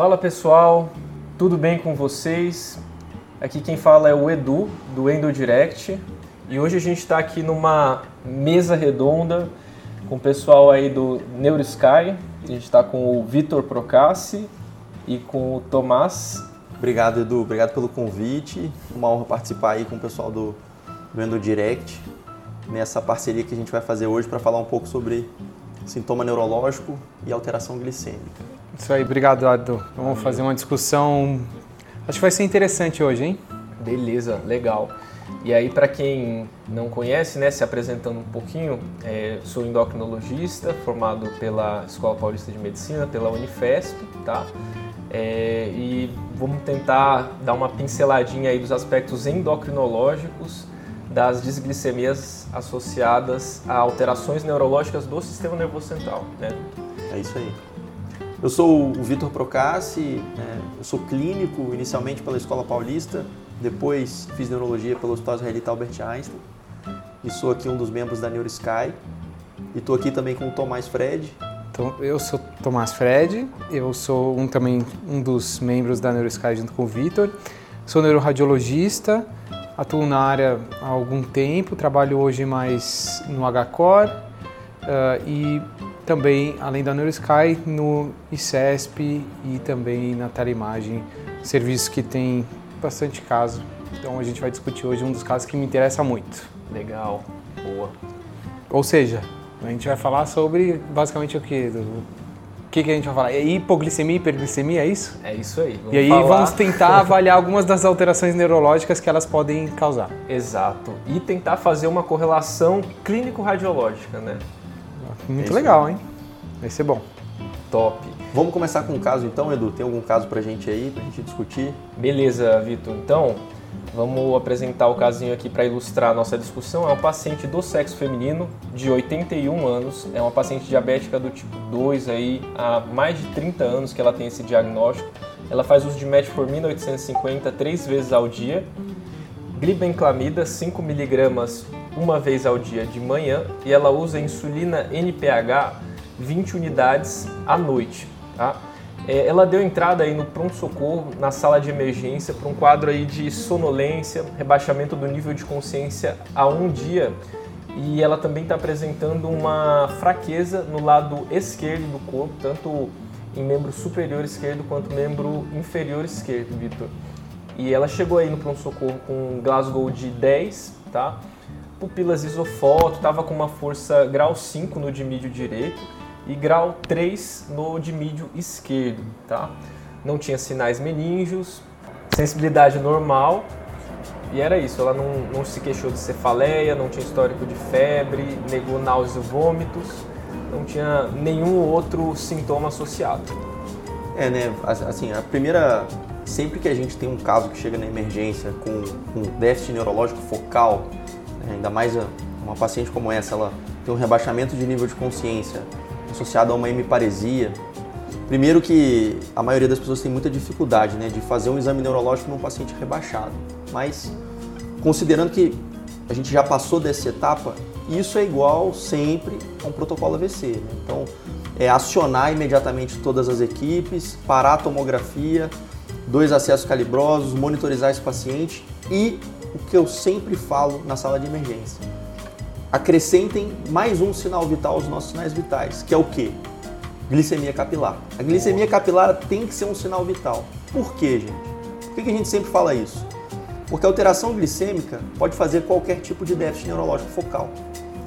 Fala pessoal, tudo bem com vocês? Aqui quem fala é o Edu do Endo Direct e hoje a gente está aqui numa mesa redonda com o pessoal aí do NeuroSky. A gente está com o Vitor Procassi e com o Tomás. Obrigado, Edu. Obrigado pelo convite. Uma honra participar aí com o pessoal do, do Endo Direct nessa parceria que a gente vai fazer hoje para falar um pouco sobre sintoma neurológico e alteração glicêmica. Isso aí, obrigado, Edu. Vamos fazer uma discussão. Acho que vai ser interessante hoje, hein? Beleza, legal. E aí, para quem não conhece, né, se apresentando um pouquinho, é, sou endocrinologista, formado pela Escola Paulista de Medicina, pela Unifesp, tá? É, e vamos tentar dar uma pinceladinha aí dos aspectos endocrinológicos das disglicemias associadas a alterações neurológicas do sistema nervoso central, né? É isso aí. Eu sou o Vitor Procassi, né? eu sou clínico inicialmente pela Escola Paulista, depois fiz neurologia pelo Hospital Israelita Albert Einstein e sou aqui um dos membros da NeuroSky e estou aqui também com o Tomás Fred. Então, eu sou Tomás Fred, eu sou um, também um dos membros da NeuroSky junto com o Vitor, sou neuroradiologista, atuo na área há algum tempo, trabalho hoje mais no HCOR uh, e também, além da NeuroSky, no ICESP e também na Teleimagem, serviços que tem bastante caso. Então a gente vai discutir hoje um dos casos que me interessa muito. Legal, boa. Ou seja, a gente vai falar sobre basicamente o que? O que, que a gente vai falar? É hipoglicemia, hiperglicemia, é isso? É isso aí. Vamos e aí falar... vamos tentar avaliar algumas das alterações neurológicas que elas podem causar. Exato. E tentar fazer uma correlação clínico-radiológica, né? Muito é legal, hein? Vai ser bom. Top. Vamos começar com um caso então, Edu? Tem algum caso pra gente aí, pra gente discutir? Beleza, Vitor. Então, vamos apresentar o casinho aqui para ilustrar a nossa discussão. É um paciente do sexo feminino, de 81 anos, é uma paciente diabética do tipo 2 aí, há mais de 30 anos que ela tem esse diagnóstico. Ela faz uso de metformina 850 três vezes ao dia, glibenclamida 5 miligramas uma vez ao dia de manhã e ela usa insulina NPH 20 unidades à noite. Tá? É, ela deu entrada aí no pronto-socorro, na sala de emergência, para um quadro aí de sonolência, rebaixamento do nível de consciência há um dia e ela também está apresentando uma fraqueza no lado esquerdo do corpo, tanto em membro superior esquerdo quanto membro inferior esquerdo, Vitor. E ela chegou aí no pronto-socorro com Glasgow de 10, tá? pupilas isofoto, estava com uma força grau 5 no dimídio direito e grau 3 no dimídio esquerdo, tá? Não tinha sinais meníngeos, sensibilidade normal e era isso. Ela não, não se queixou de cefaleia, não tinha histórico de febre, negou náuseas e vômitos, não tinha nenhum outro sintoma associado. É, né? Assim, a primeira. Sempre que a gente tem um caso que chega na emergência com, com déficit neurológico focal, ainda mais uma paciente como essa, ela tem um rebaixamento de nível de consciência associado a uma hemiparesia. Primeiro que a maioria das pessoas tem muita dificuldade né, de fazer um exame neurológico num paciente rebaixado, mas considerando que a gente já passou dessa etapa, isso é igual sempre a um protocolo AVC. Né? Então, é acionar imediatamente todas as equipes, parar a tomografia, dois acessos calibrosos, monitorizar esse paciente e o que eu sempre falo na sala de emergência. Acrescentem mais um sinal vital aos nossos sinais vitais, que é o quê? Glicemia capilar. A glicemia capilar tem que ser um sinal vital. Por quê, gente? Por que a gente sempre fala isso? Porque a alteração glicêmica pode fazer qualquer tipo de déficit neurológico focal.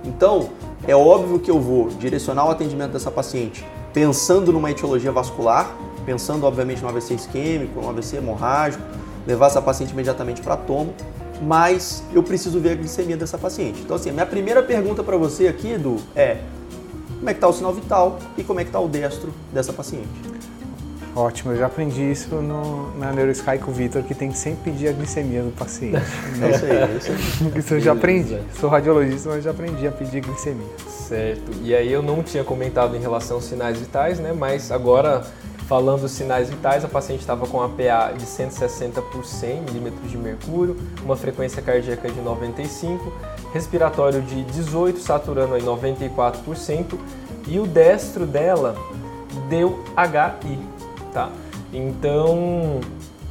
Então, é óbvio que eu vou direcionar o atendimento dessa paciente pensando numa etiologia vascular, pensando obviamente no AVC isquêmico, no AVC hemorrágico, levar essa paciente imediatamente para tomo mas eu preciso ver a glicemia dessa paciente. Então, assim, a minha primeira pergunta para você aqui, Edu, é como é que está o sinal vital e como é que está o destro dessa paciente? Ótimo, eu já aprendi isso no, na NeuroSky com o Vitor, que tem que sempre pedir a glicemia do paciente. é isso aí, é isso aí. Isso eu já aprendi. Sou radiologista, mas já aprendi a pedir glicemia. Certo. E aí eu não tinha comentado em relação aos sinais vitais, né? Mas agora Falando dos sinais vitais, a paciente estava com a PA de 160 por 100 milímetros de mercúrio, uma frequência cardíaca de 95, respiratório de 18, saturando em 94%, e o destro dela deu HI, tá? Então,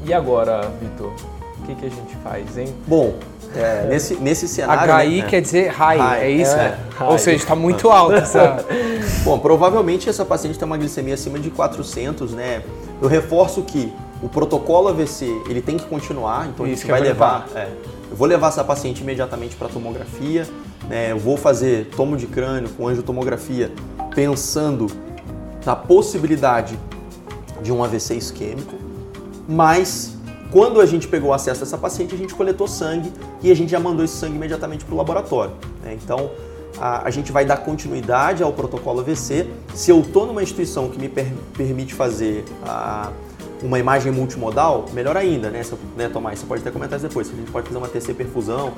e agora, Vitor? O que, que a gente faz, hein? Bom, é, nesse, nesse cenário. HI né, quer dizer high, High, é isso? é, Ou seja, está muito alto essa. Bom, provavelmente essa paciente tem uma glicemia acima de 400, né? Eu reforço que o protocolo AVC ele tem que continuar, então a Isso gente que eu vai ia levar. é, eu vou levar essa paciente imediatamente para tomografia, né? Eu vou fazer tomo de crânio com angiotomografia, pensando na possibilidade de um AVC isquêmico, mas quando a gente pegou acesso a essa paciente, a gente coletou sangue e a gente já mandou esse sangue imediatamente para o laboratório. né? Então, a, a gente vai dar continuidade ao protocolo AVC. Se eu estou numa instituição que me per- permite fazer a- uma imagem multimodal, melhor ainda, né, Se né, Tomás? Você pode até comentar isso depois. A gente pode fazer uma TC perfusão.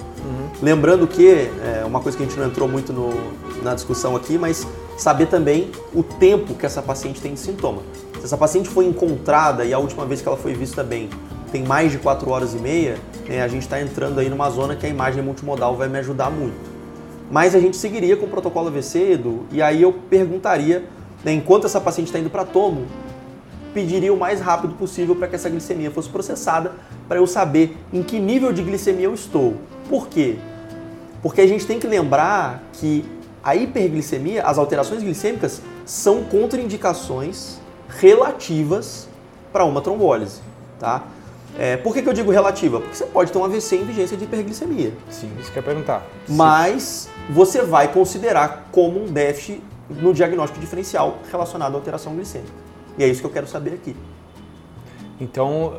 Lembrando que, é uma coisa que a gente não entrou muito no- na discussão aqui, mas saber também o tempo que essa paciente tem de sintoma. Se essa paciente foi encontrada e a última vez que ela foi vista bem tem mais de 4 horas e meia, né, a gente está entrando aí numa zona que a imagem multimodal vai me ajudar muito. Mas a gente seguiria com o protocolo AVC, Edu, e aí eu perguntaria, né, enquanto essa paciente está indo para tomo, pediria o mais rápido possível para que essa glicemia fosse processada, para eu saber em que nível de glicemia eu estou. Por quê? Porque a gente tem que lembrar que a hiperglicemia, as alterações glicêmicas, são contraindicações relativas para uma trombólise, tá? É, por que, que eu digo relativa? Porque você pode ter um AVC em vigência de hiperglicemia, Sim, isso que eu ia perguntar. mas você vai considerar como um déficit no diagnóstico diferencial relacionado à alteração glicêmica. E é isso que eu quero saber aqui. Então,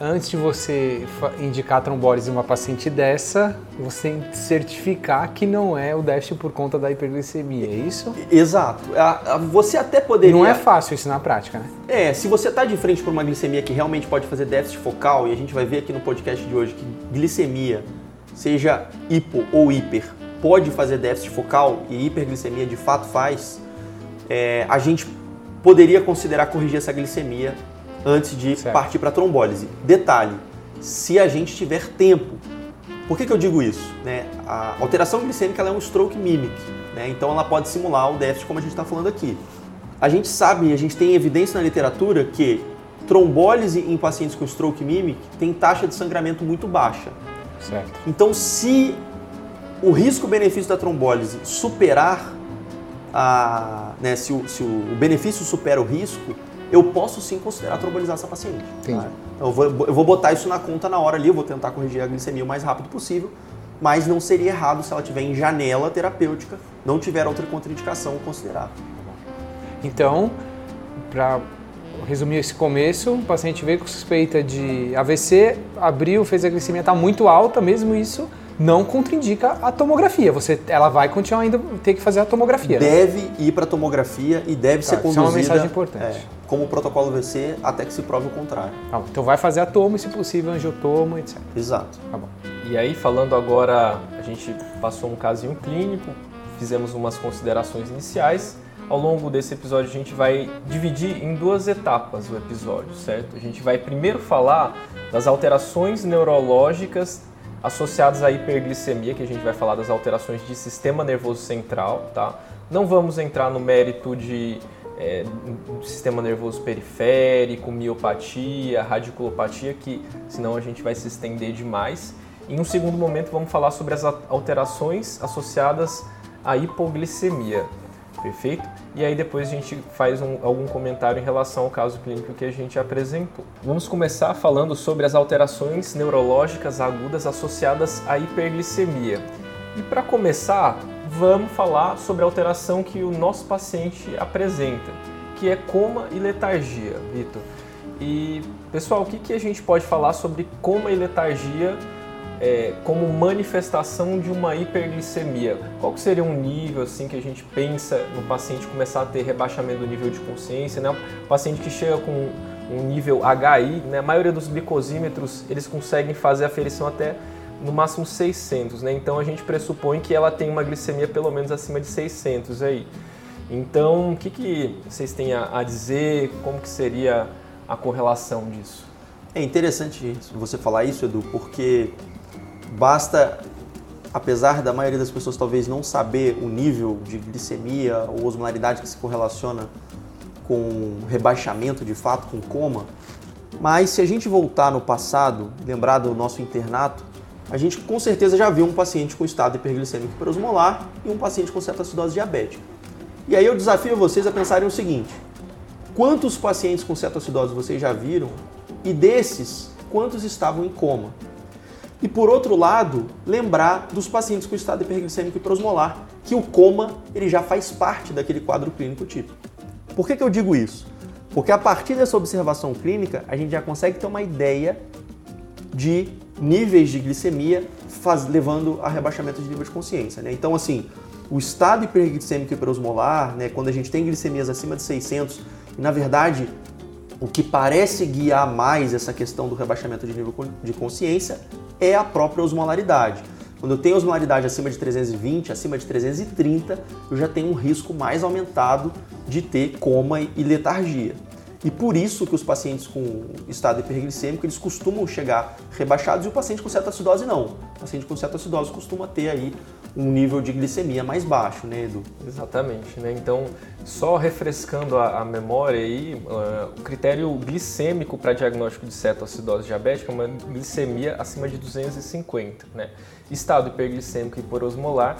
antes de você indicar a trombólise em uma paciente dessa, você tem que certificar que não é o déficit por conta da hiperglicemia, é isso? Exato. Você até poderia. Não é fácil isso na prática, né? É, se você está de frente para uma glicemia que realmente pode fazer déficit focal, e a gente vai ver aqui no podcast de hoje que glicemia, seja hipo ou hiper, pode fazer déficit focal e hiperglicemia de fato faz, é, a gente poderia considerar corrigir essa glicemia antes de Certo. partir para trombólise. Detalhe, se a gente tiver tempo. Por que, que eu digo isso? Né? A alteração glicêmica ela é um stroke mimic, né? então ela pode simular o déficit como a gente está falando aqui. A gente sabe, a gente tem evidência na literatura que trombólise em pacientes com stroke mimic tem taxa de sangramento muito baixa. Certo. Então, se o risco-benefício da trombólise superar a, né, se, o, se o benefício supera o risco, eu posso sim considerar trombolizar essa paciente. Entendi. tá? Então, eu vou, eu vou botar isso na conta na hora ali, eu vou tentar corrigir a glicemia o mais rápido possível, mas não seria errado se ela tiver em janela terapêutica, não tiver outra contraindicação considerável. Então, para resumir esse começo, o paciente veio com suspeita de AVC, abriu, fez a glicemia está muito alta, mesmo isso não contraindica a tomografia. Você, ela vai continuar ainda ter que fazer a tomografia. né? Deve ir para tomografia e deve ser Tá, isso é conduzida uma mensagem importante. é, como protocolo VC até que se prove o contrário. Tá então vai fazer a tomo, e se possível angiotomo, etc. Exato. Tá bom. E aí, falando agora, a gente passou um casinho clínico, fizemos umas considerações iniciais. Ao longo desse episódio, a gente vai dividir em duas etapas o episódio, certo? A gente vai primeiro falar das alterações neurológicas associadas à hiperglicemia, que a gente vai falar das alterações de sistema nervoso central, tá? Não vamos entrar no mérito de é, sistema nervoso periférico, miopatia, radiculopatia, que senão a gente vai se estender demais. Em um segundo momento, vamos falar sobre as alterações associadas à hipoglicemia, perfeito? E aí depois a gente faz um- algum comentário em relação ao caso clínico que a gente apresentou. Vamos começar falando sobre as alterações neurológicas agudas associadas à hiperglicemia. E para começar, vamos falar sobre a alteração que o nosso paciente apresenta, que é coma e letargia, Vitor. E pessoal, o que, que a gente pode falar sobre coma e letargia é, como manifestação de uma hiperglicemia? Qual seria um nível assim que a gente pensa no paciente começar a ter rebaixamento do nível de consciência, né? O paciente que chega com um nível HI, né? A maioria dos glicosímetros eles conseguem fazer a aferição até no máximo 600, né? Então a gente pressupõe que ela tem uma glicemia pelo menos acima de 600 aí. Então, o que, que vocês têm a, a dizer? Como que seria a correlação disso? É interessante você falar isso, Edu, porque basta, apesar da maioria das pessoas talvez não saber o nível de glicemia ou osmolaridade que se correlaciona com rebaixamento de fato, com coma, Mas se a gente voltar no passado, lembrar do nosso internato, a gente com certeza já viu um paciente com estado hiperglicêmico hiperosmolar e um paciente com cetoacidose diabética. E aí eu desafio vocês a pensarem o seguinte: quantos pacientes com cetoacidose vocês já viram e desses, quantos estavam em coma? E por outro lado, lembrar dos pacientes com estado hiperglicêmico hiperosmolar, que o coma ele já faz parte daquele quadro clínico tipo. Por que, que eu digo isso? Porque a partir dessa observação clínica, a gente já consegue ter uma ideia de níveis de glicemia faz, levando a rebaixamento de nível de consciência. Né? Então, assim, o estado hiperglicêmico hiperosmolar, né, quando a gente tem glicemias acima de 600, e na verdade o que parece guiar mais essa questão do rebaixamento de nível de consciência é a própria osmolaridade. Quando eu tenho osmolaridade acima de 320, acima de 330, eu já tenho um risco mais aumentado de ter coma e letargia. E por isso que os pacientes com estado hiperglicêmico, eles costumam chegar rebaixados e o paciente com cetoacidose não. O paciente com cetoacidose costuma ter aí um nível de glicemia mais baixo, né, Edu? Exatamente, né? Então, só refrescando a, a memória aí, uh, o critério glicêmico para diagnóstico de cetoacidose diabética é uma glicemia acima de 250, né? Estado hiperglicêmico hiperosmolar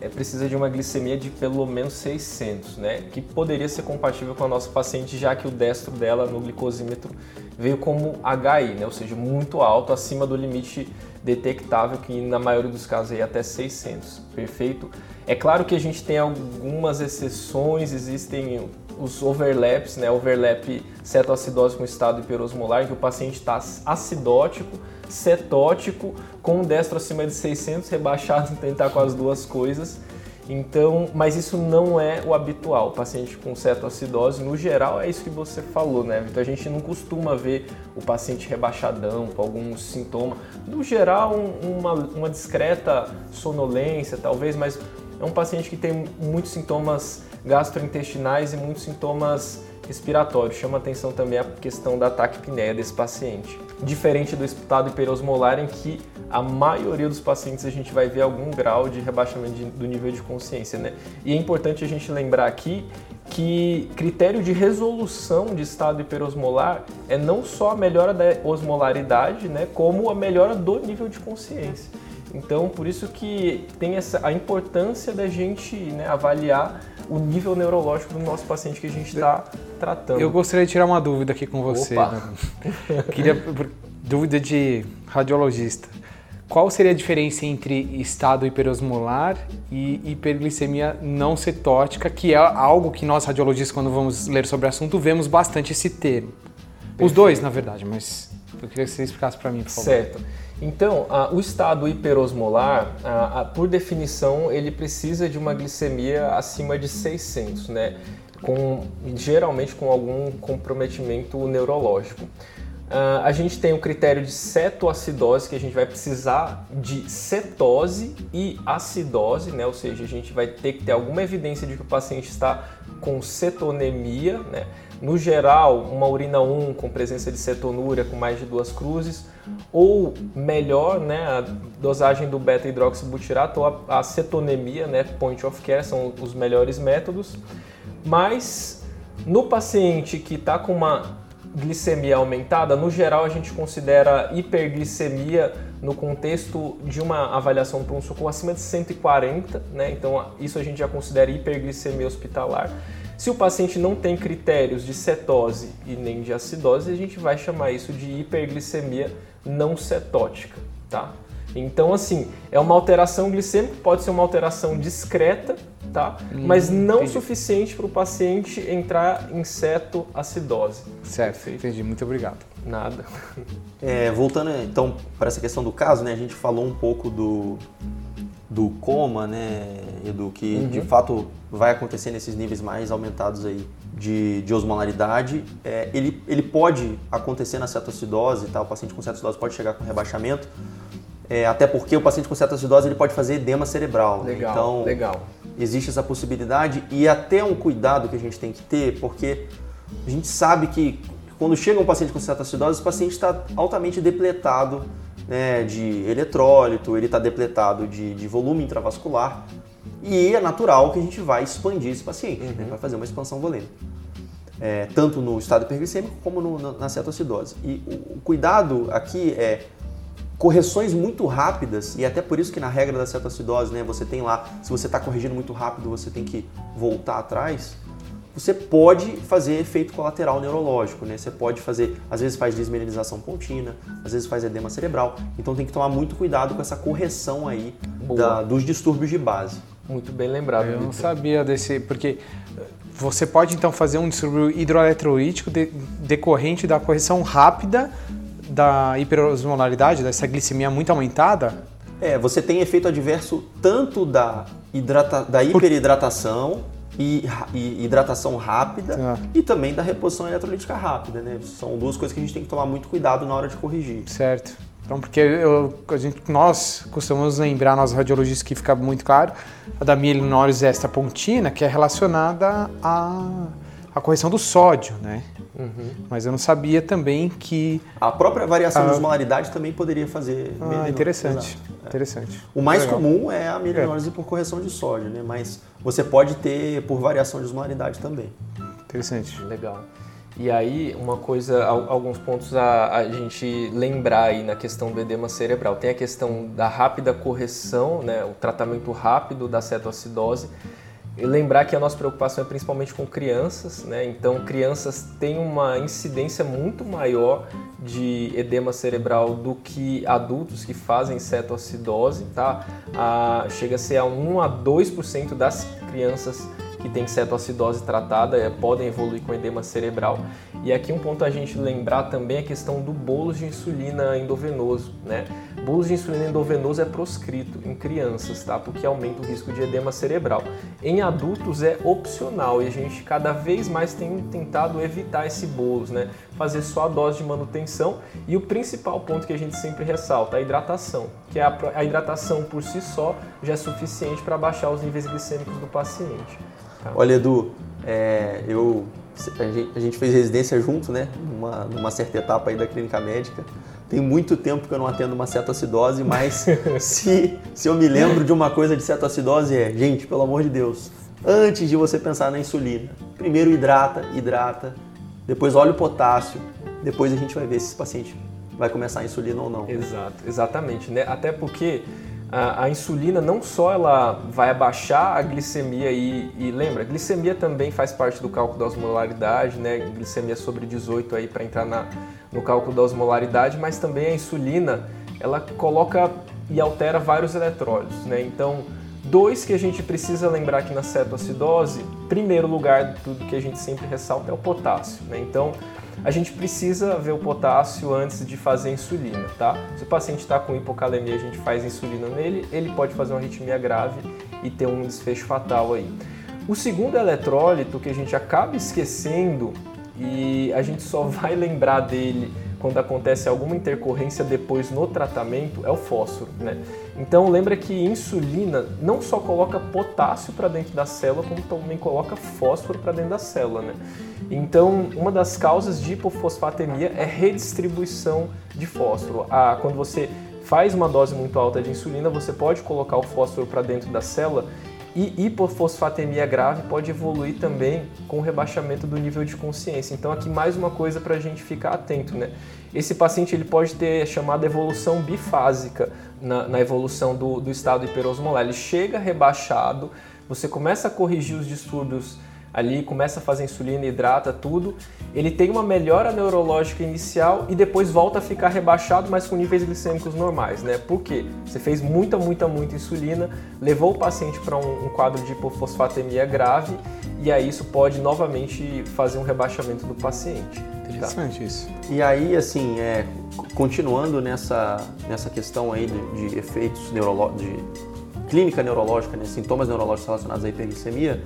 é, precisa de uma glicemia de pelo menos 600, né? Que poderia ser compatível com a nossa paciente, já que o destro dela no glicosímetro veio como HI, né? Ou seja, muito alto, acima do limite detectável, que na maioria dos casos é até 600, perfeito? É claro que a gente tem algumas exceções, existem os overlaps, né? Overlap cetoacidose com estado hiperosmolar, em que o paciente está acidótico, cetótico, com um destro acima de 600, rebaixado, tentar com as duas coisas. Então, mas isso não é o habitual. O paciente com cetoacidose, no geral, é isso que você falou, né, Vitor? A gente não costuma ver o paciente rebaixadão com algum sintoma. No geral, um, uma, uma discreta sonolência, talvez, mas é um paciente que tem muitos sintomas gastrointestinais e muitos sintomas respiratórios. Chama atenção também a questão da taquipneia desse paciente. Diferente do estado hiperosmolar, em que a maioria dos pacientes a gente vai ver algum grau de rebaixamento de, do nível de consciência, né? E é importante a gente lembrar aqui que critério de resolução de estado hiperosmolar é não só a melhora da osmolaridade, né, como a melhora do nível de consciência. Então, por isso que tem essa, a importância da gente né, avaliar o nível neurológico do nosso paciente que a gente está tratando. Eu gostaria de tirar uma dúvida aqui com você. Né? Queria dúvida de radiologista. Qual seria a diferença entre estado hiperosmolar e hiperglicemia não cetótica, que é algo que nós radiologistas, quando vamos ler sobre o assunto, vemos bastante esse termo? Perfeito. Os dois, na verdade, mas eu queria que você explicasse para mim, por favor. Certo. Então, o estado hiperosmolar, por definição, ele precisa de uma glicemia acima de 600, né? Com, geralmente com algum comprometimento neurológico. A gente tem o critério de cetoacidose, que a gente vai precisar de cetose e acidose, né? ou seja, a gente vai ter que ter alguma evidência de que o paciente está com cetonemia, né? No geral, uma urina 1 com presença de cetonúria com mais de duas cruzes, ou melhor, né, a dosagem do beta-hidroxibutirato ou a, a cetonemia, né, point of care, são os melhores métodos. Mas no paciente que está com uma glicemia aumentada, no geral a gente considera hiperglicemia no contexto de uma avaliação para um socorro acima de 140, né? Então isso a gente já considera hiperglicemia hospitalar. Se o paciente não tem critérios de cetose e nem de acidose, a gente vai chamar isso de hiperglicemia não cetótica, tá? Então, assim, é uma alteração glicêmica, pode ser uma alteração discreta, tá? Hum, Mas não entendi. suficiente para o paciente entrar em cetoacidose. Certo, Perfeito. entendi. Muito obrigado. Nada. É, voltando então para essa questão do caso, né? A gente falou um pouco do, do coma, né, Edu, que uhum. de fato vai acontecer nesses níveis mais aumentados aí de, de osmolaridade. É, ele, ele pode acontecer na cetoacidose, tá? o paciente com cetoacidose pode chegar com rebaixamento, é, até porque o paciente com cetoacidose ele pode fazer edema cerebral. Né? Legal, né? Então, legal. existe essa possibilidade e até um cuidado que a gente tem que ter, porque a gente sabe que quando chega um paciente com cetoacidose, o paciente está altamente depletado né, de eletrólito, ele está depletado de, de, volume intravascular e é natural que a gente vai expandir esse paciente, né, uhum. né, vai fazer uma expansão volêmica. é, tanto no estado hiperglicêmico como no, na cetoacidose. E o, o cuidado aqui é correções muito rápidas, e até por isso que na regra da cetoacidose, né, você tem lá, se você está corrigindo muito rápido, você tem que voltar atrás, você pode fazer efeito colateral neurológico, né? Você pode fazer, às vezes faz desmineralização pontina, às vezes faz edema cerebral, então tem que tomar muito cuidado com essa correção aí da, dos distúrbios de base. Muito bem lembrado. Eu não sabia desse, porque você pode então fazer um distúrbio hidroeletrolítico de, decorrente da correção rápida da hiperosmolaridade, dessa glicemia muito aumentada? É, você tem efeito adverso tanto da, hidrata, da hiperidratação e, e hidratação rápida ah. e também da reposição eletrolítica rápida, né? São duas coisas que a gente tem que tomar muito cuidado na hora de corrigir. Certo. Então, porque eu, a gente, nós costumamos lembrar, nós radiologistas, que fica muito claro, a da mielinólise extrapontina, que é relacionada à, à correção do sódio, né? Uhum. Mas eu não sabia também que... A própria variação a... de osmolaridade também poderia fazer... Ah, interessante. É. interessante. O mais Legal. comum é a mielinólise é. por correção de sódio, né? Mas você pode ter por variação de osmolaridade também. Interessante. Legal. E aí, uma coisa, alguns pontos a, a, gente lembrar aí na questão do edema cerebral. Tem a questão da rápida correção, né, o tratamento rápido da cetoacidose, lembrar que a nossa preocupação é principalmente com crianças, né? Então, crianças têm uma incidência muito maior de edema cerebral do que adultos que fazem cetoacidose, tá? Ah, chega a ser a 1 a 2% das crianças que têm cetoacidose tratada é, podem evoluir com edema cerebral. E aqui um ponto a gente lembrar também é a questão do bolos de insulina endovenoso, né? Bolos de insulina endovenoso é proscrito em crianças, tá? Porque aumenta o risco de edema cerebral. Em adultos é opcional e a gente cada vez mais tem tentado evitar esse bolos, né? Fazer só a dose de manutenção e o principal ponto que a gente sempre ressalta, a hidratação, que é a hidratação por si só já é suficiente para baixar os níveis glicêmicos do paciente. Tá? Olha, Edu, é, eu, a gente, a, gente, fez residência junto, né? Numa, numa certa etapa aí da clínica médica. Tem muito tempo que eu não atendo uma cetoacidose, mas se, se eu me lembro de uma coisa de cetoacidose é, gente, pelo amor de Deus, antes de você pensar na insulina, primeiro hidrata, hidrata, depois olha o potássio, depois a gente vai ver se esse paciente vai começar a insulina ou não. Exato, exatamente, né? Até porque a, a, insulina não só ela vai abaixar a glicemia e, e, lembra, glicemia também faz parte do cálculo da osmolaridade, né? Glicemia sobre 18 aí para entrar na, no cálculo da osmolaridade, mas também a insulina ela coloca e altera vários eletrólitos, né? Então, dois que a gente precisa lembrar aqui na cetoacidose, primeiro lugar, tudo que a gente sempre ressalta é o potássio, né? Então, a gente precisa ver o potássio antes de fazer insulina, tá? Se o paciente está com hipocalemia, a gente faz insulina nele, ele pode fazer uma arritmia grave e ter um desfecho fatal aí. O segundo eletrólito que a gente acaba esquecendo e a gente só vai lembrar dele quando acontece alguma intercorrência depois no tratamento é o fósforo, né? Então lembra que insulina não só coloca potássio para dentro da célula, como também coloca fósforo para dentro da célula, né? Então uma das causas de hipofosfatemia é redistribuição de fósforo. Ah, quando você faz uma dose muito alta de insulina, você pode colocar o fósforo para dentro da célula e hipofosfatemia grave pode evoluir também com o rebaixamento do nível de consciência. Então aqui mais uma coisa para a gente ficar atento, né? Esse paciente ele pode ter chamada evolução bifásica na, na evolução do, do estado hiperosmolar. Ele chega rebaixado, você começa a corrigir os distúrbios ali, começa a fazer insulina, hidrata tudo, ele tem uma melhora neurológica inicial e depois volta a ficar rebaixado, mas com níveis glicêmicos normais, né? Por quê? Você fez muita, muita, muita insulina, levou o paciente para um, um, quadro de hipofosfatemia grave e aí isso pode novamente fazer um rebaixamento do paciente. Tá? Interessante tá? isso. E aí, assim, é, continuando nessa, nessa questão aí de, de efeitos neurológicos, de clínica neurológica, né, sintomas neurológicos relacionados à hiperglicemia,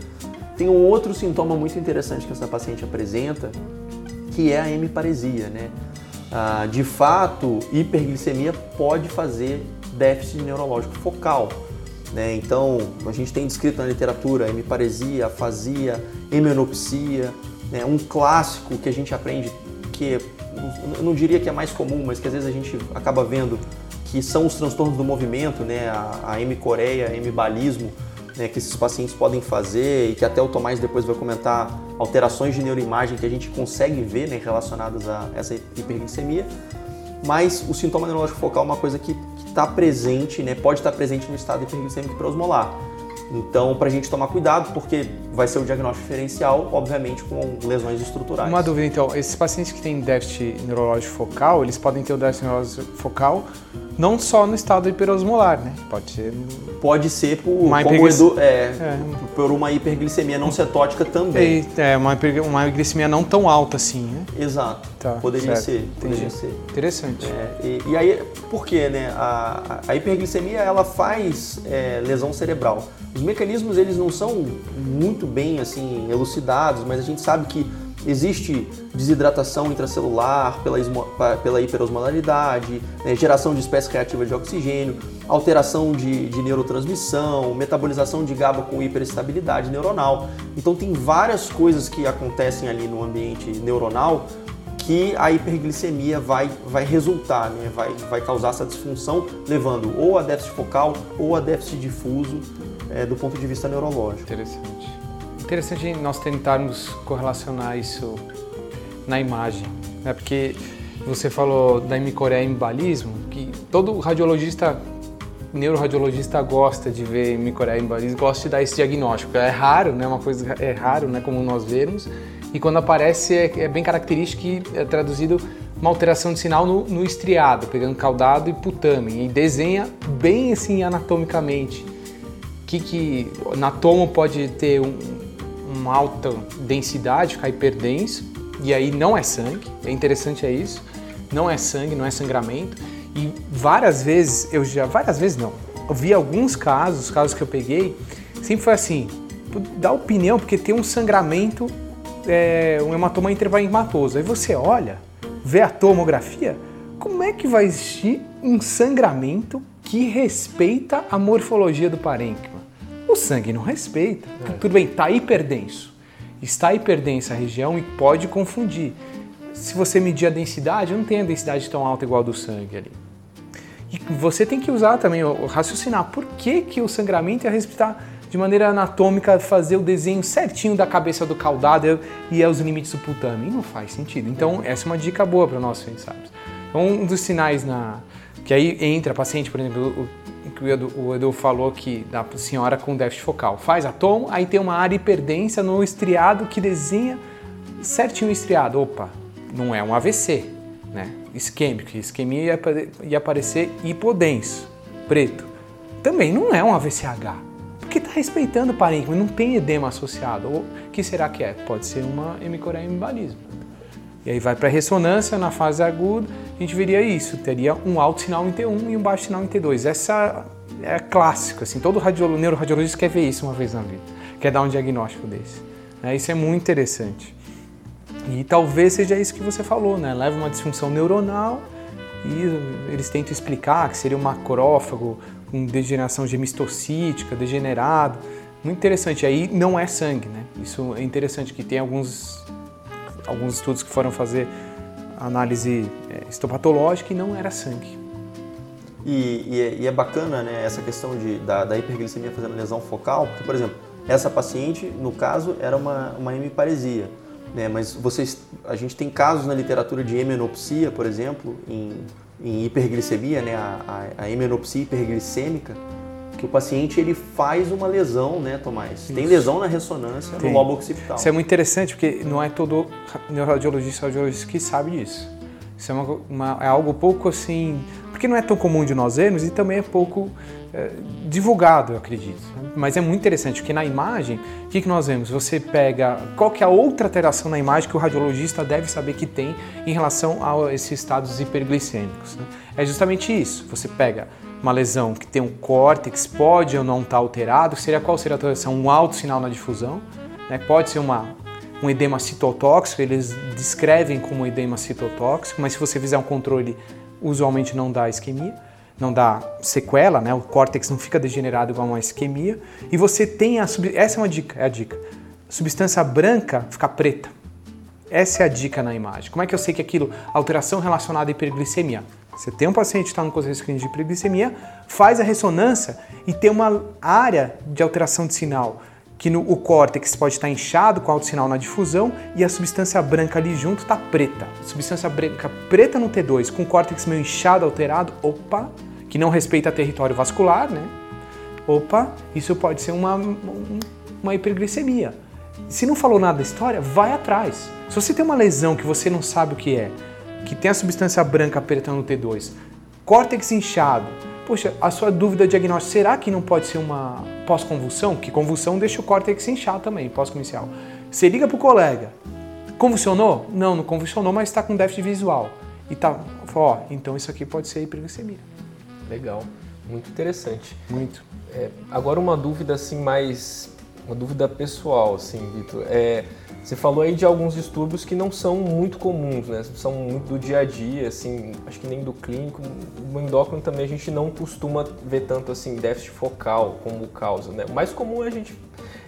tem um outro sintoma muito interessante que essa paciente apresenta, que é a hemiparesia. Né? Ah, de fato, hiperglicemia pode fazer déficit neurológico focal. Né? Então, a gente tem descrito na literatura hemiparesia, afasia, hemenopsia. Né? Um clássico que a gente aprende, que eu não diria que é mais comum, mas que às vezes a gente acaba vendo, que são os transtornos do movimento, né? a, a hemicoreia, hemibalismo, né, que esses pacientes podem fazer e que até o Tomás depois vai comentar alterações de neuroimagem que a gente consegue ver né, relacionadas a essa hiperglicemia. Mas o sintoma neurológico focal é uma coisa que está presente, né, pode estar presente no estado hiperglicêmico hiperosmolar. Então, para a gente tomar cuidado, porque vai ser o diagnóstico diferencial, obviamente, com lesões estruturais. Uma dúvida, então, esses pacientes que têm déficit neurológico focal, eles podem ter o déficit neurológico focal não só no estado hiperosmolar, né? Pode ser. Pode ser por, uma Edu, é, é. por uma hiperglicemia não cetótica também. É, uma, uma glicemia não tão alta assim, né? Exato. Tá, poderia certo. ser. Poderia ser. Interessante. É, e, e, aí, por quê, né? A, a hiperglicemia ela faz é, lesão cerebral. Os mecanismos eles não são muito bem assim elucidados, mas a gente sabe que existe desidratação intracelular pela, pela hiperosmolaridade, né, geração de espécie reativa de oxigênio, alteração de, de, neurotransmissão, metabolização de GABA com hiperestabilidade neuronal. Então tem várias coisas que acontecem ali no ambiente neuronal que a hiperglicemia vai, vai resultar, né? vai, vai causar essa disfunção, levando ou a déficit focal ou a déficit difuso é, do ponto de vista neurológico. Interessante. Interessante nós tentarmos correlacionar isso na imagem, né? porque você falou da hemicoreia embalismo, que todo radiologista, neuroradiologista gosta de ver hemicoreia embalismo, gosta de dar esse diagnóstico. É raro, né? Uma coisa é raro, né? Como nós vermos. E quando aparece é, é bem característico e é traduzido uma alteração de sinal no, no estriado, pegando caudado e putame, e desenha bem assim anatomicamente. Que, que na tomo pode ter um, uma alta densidade, ficar hiperdenso, e aí não é sangue, é interessante é isso, não é sangue, não é sangramento, e várias vezes, eu já, várias vezes não, eu vi alguns casos, casos que eu peguei, sempre foi assim, dá opinião porque tem um sangramento, é, um hematoma intrahematose, aí você olha, vê a tomografia, como é que vai existir um sangramento que respeita a morfologia do parênquima? O sangue não respeita. É. Tudo bem, está hiperdenso. Está hiperdensa a região e pode confundir. Se você medir a densidade, não tem a densidade tão alta igual a do sangue ali. E você tem que usar também, raciocinar por que, que o sangramento ia respeitar de maneira anatômica, fazer o desenho certinho da cabeça do caudado e aos limites do putame. E não faz sentido. Então, essa é uma dica boa para nós pensados. Então, um dos sinais na, que aí entra paciente, por exemplo, que o Edu, o Edu falou que da senhora com déficit focal. Faz a tomo, aí tem uma área hiperdensa no estriado que desenha certinho o estriado. Opa, não é um AVC, né? Isquêmico, isquemia ia, ia aparecer hipodenso, preto. Também não é um AVCH, respeitando o parênquima, não tem edema associado. O que será que é? Pode ser uma hemicoreia embalismo. E aí vai para a ressonância na fase aguda, a gente veria isso, teria um alto sinal em T1 e um baixo sinal em T2. Essa é clássico, assim, todo radiolo, neuroradiologista quer ver isso uma vez na vida, quer dar um diagnóstico desse. É, isso é muito interessante. E talvez seja isso que você falou, né? Leva uma disfunção neuronal e eles tentam explicar que seria um macrófago com degeneração gemistocítica, degenerado. Muito interessante. Aí não é sangue, né? Isso é interessante que tem alguns, alguns estudos que foram fazer análise é, histopatológica e não era sangue. E, e, é, e é, bacana né, essa questão de, da, da, hiperglicemia fazendo lesão focal, porque, por exemplo, essa paciente, no caso, era uma, uma hemiparesia. Né, mas vocês, a gente tem casos na literatura de hemenopsia, por exemplo, em, em hiperglicemia, né, a, a, a hemenopsia hiperglicêmica, que o paciente ele faz uma lesão, né, Tomás? Isso. Tem lesão na ressonância Tem. no lobo occipital. Isso é muito interessante, porque não é todo neuroradiologista radiologista que sabe disso. Isso é, uma, uma, é algo pouco assim, porque não é tão comum de nós vermos e também é pouco é, divulgado, eu acredito. Mas é muito interessante, porque na imagem, o que, que nós vemos? Você pega qual que é a outra alteração na imagem que o radiologista deve saber que tem em relação a esses estados hiperglicêmicos. Né? É justamente isso. Você pega uma lesão que tem um córtex, pode ou não estar tá alterado, seria qual seria a alteração? Um alto sinal na difusão, né? pode ser uma, um edema citotóxico, eles descrevem como edema citotóxico, mas se você fizer um controle, usualmente não dá isquemia, não dá sequela, né? o córtex não fica degenerado igual uma isquemia, e você tem a, essa é uma dica, é a dica, substância branca fica preta. Essa é a dica na imagem. Como é que eu sei que aquilo, alteração relacionada à hiperglicemia? Você tem um paciente que está no contexto clínico de hiperglicemia, faz a ressonância e tem uma área de alteração de sinal, que no, o córtex pode estar inchado com alto sinal na difusão e a substância branca ali junto está preta. Substância branca preta no T2 com córtex meio inchado, alterado, opa, que não respeita território vascular, né? Opa, isso pode ser uma, uma hiperglicemia. Se não falou nada da história, vai atrás. Se você tem uma lesão que você não sabe o que é, que tem a substância branca apertando o T2, córtex inchado, poxa, a sua dúvida diagnóstica, será que não pode ser uma pós-convulsão? Que convulsão deixa o córtex inchado também, pós-comercial. Você liga para o colega, convulsionou? Não, não convulsionou, mas está com déficit visual. E tá, ó, então isso aqui pode ser hiperglicemia. Legal, muito interessante. Muito. É, agora uma dúvida assim mais uma dúvida pessoal, assim, Vitor. É, você falou aí de alguns distúrbios que não são muito comuns, né? São muito do dia a dia, assim, acho que nem do clínico. No endócrino também a gente não costuma ver tanto assim déficit focal como causa, né? O mais comum é a gente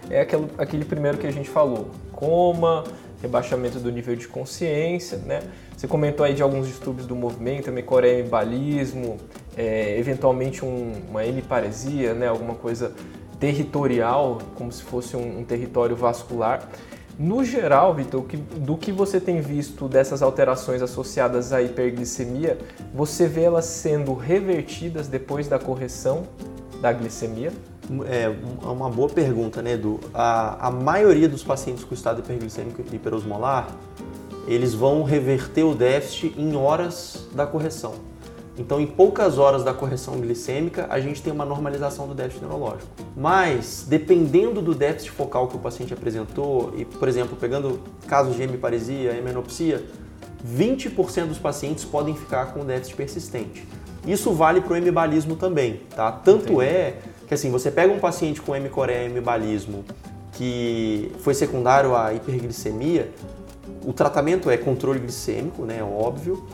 é aquele, aquele primeiro que a gente falou, coma, rebaixamento do nível de consciência, né? Você comentou aí de alguns distúrbios do movimento, mecoremibalismo, é, eventualmente um, uma hemiparesia, né? Alguma coisa territorial, como se fosse um, um território vascular. No geral, Vitor, do que você tem visto dessas alterações associadas à hiperglicemia, você vê elas sendo revertidas depois da correção da glicemia? É uma boa pergunta, né, Edu? A, a maioria dos pacientes com estado hiperglicêmico hiperosmolar, eles vão reverter o déficit em horas da correção. Então, em poucas horas da correção glicêmica, a gente tem uma normalização do déficit neurológico. Mas, dependendo do déficit focal que o paciente apresentou, e, por exemplo, pegando casos de hemiparesia, hemenopsia, 20% dos pacientes podem ficar com déficit persistente. Isso vale para o hemibalismo também, tá? Tanto Entendi. é que, assim, você pega um paciente com hemicoreia hemibalismo que foi secundário à hiperglicemia, o tratamento é controle glicêmico, né, óbvio,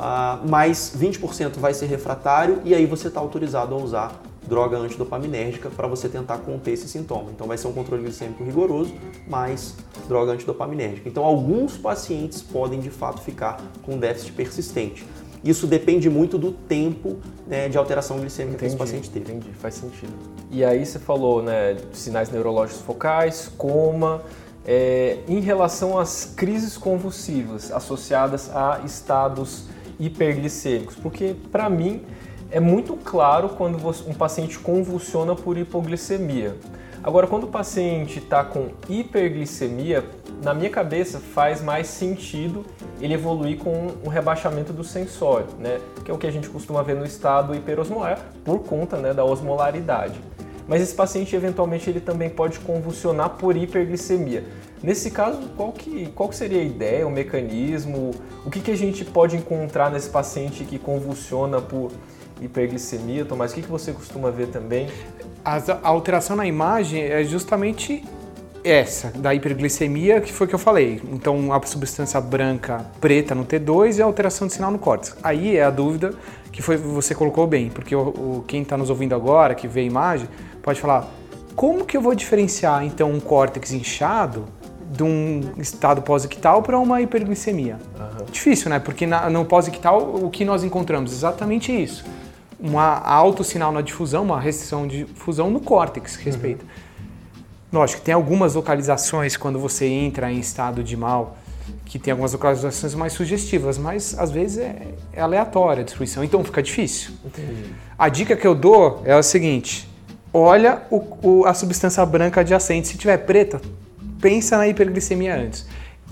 uh, mas 20% vai ser refratário e aí você está autorizado a usar droga antidopaminérgica para você tentar conter esse sintoma. Então vai ser um controle glicêmico rigoroso, mais droga antidopaminérgica. Então alguns pacientes podem de fato ficar com déficit persistente. Isso depende muito do tempo né, de alteração glicêmica entendi, que esse paciente teve. Entendi, faz sentido. E aí você falou, né, sinais neurológicos focais, coma, é, em relação às crises convulsivas associadas a estados hiperglicêmicos, porque para mim é muito claro quando um paciente convulsiona por hipoglicemia. Agora, quando o paciente está com hiperglicemia, na minha cabeça faz mais sentido ele evoluir com um rebaixamento do sensório, né? que é o que a gente costuma ver no estado hiperosmolar, por conta né, da osmolaridade. Mas esse paciente, eventualmente, ele também pode convulsionar por hiperglicemia. Nesse caso, qual que, qual que seria a ideia, o mecanismo? O que, que a gente pode encontrar nesse paciente que convulsiona por hiperglicemia, Tomás? O que, que você costuma ver também? a alteração na imagem é justamente essa, da hiperglicemia, que foi que eu falei. Então, a substância branca preta no T2 e a alteração de sinal no córtex. Aí é a dúvida que foi, você colocou bem, porque o, o quem está nos ouvindo agora, que vê a imagem, pode falar, como que eu vou diferenciar, então, um córtex inchado de um estado pós-ictal para uma hiperglicemia? Uhum. Difícil, né? Porque na, no pós-ictal, o que nós encontramos? Exatamente isso um alto sinal na difusão, uma restrição de difusão no córtex que respeita. Uhum. Lógico, tem algumas localizações quando você entra em estado de mal, que tem algumas localizações mais sugestivas, mas às vezes é, é aleatória a destruição, então fica difícil. Entendi. A dica que eu dou é a seguinte: olha o, o, a substância branca adjacente, se tiver preta, pensa na hiperglicemia antes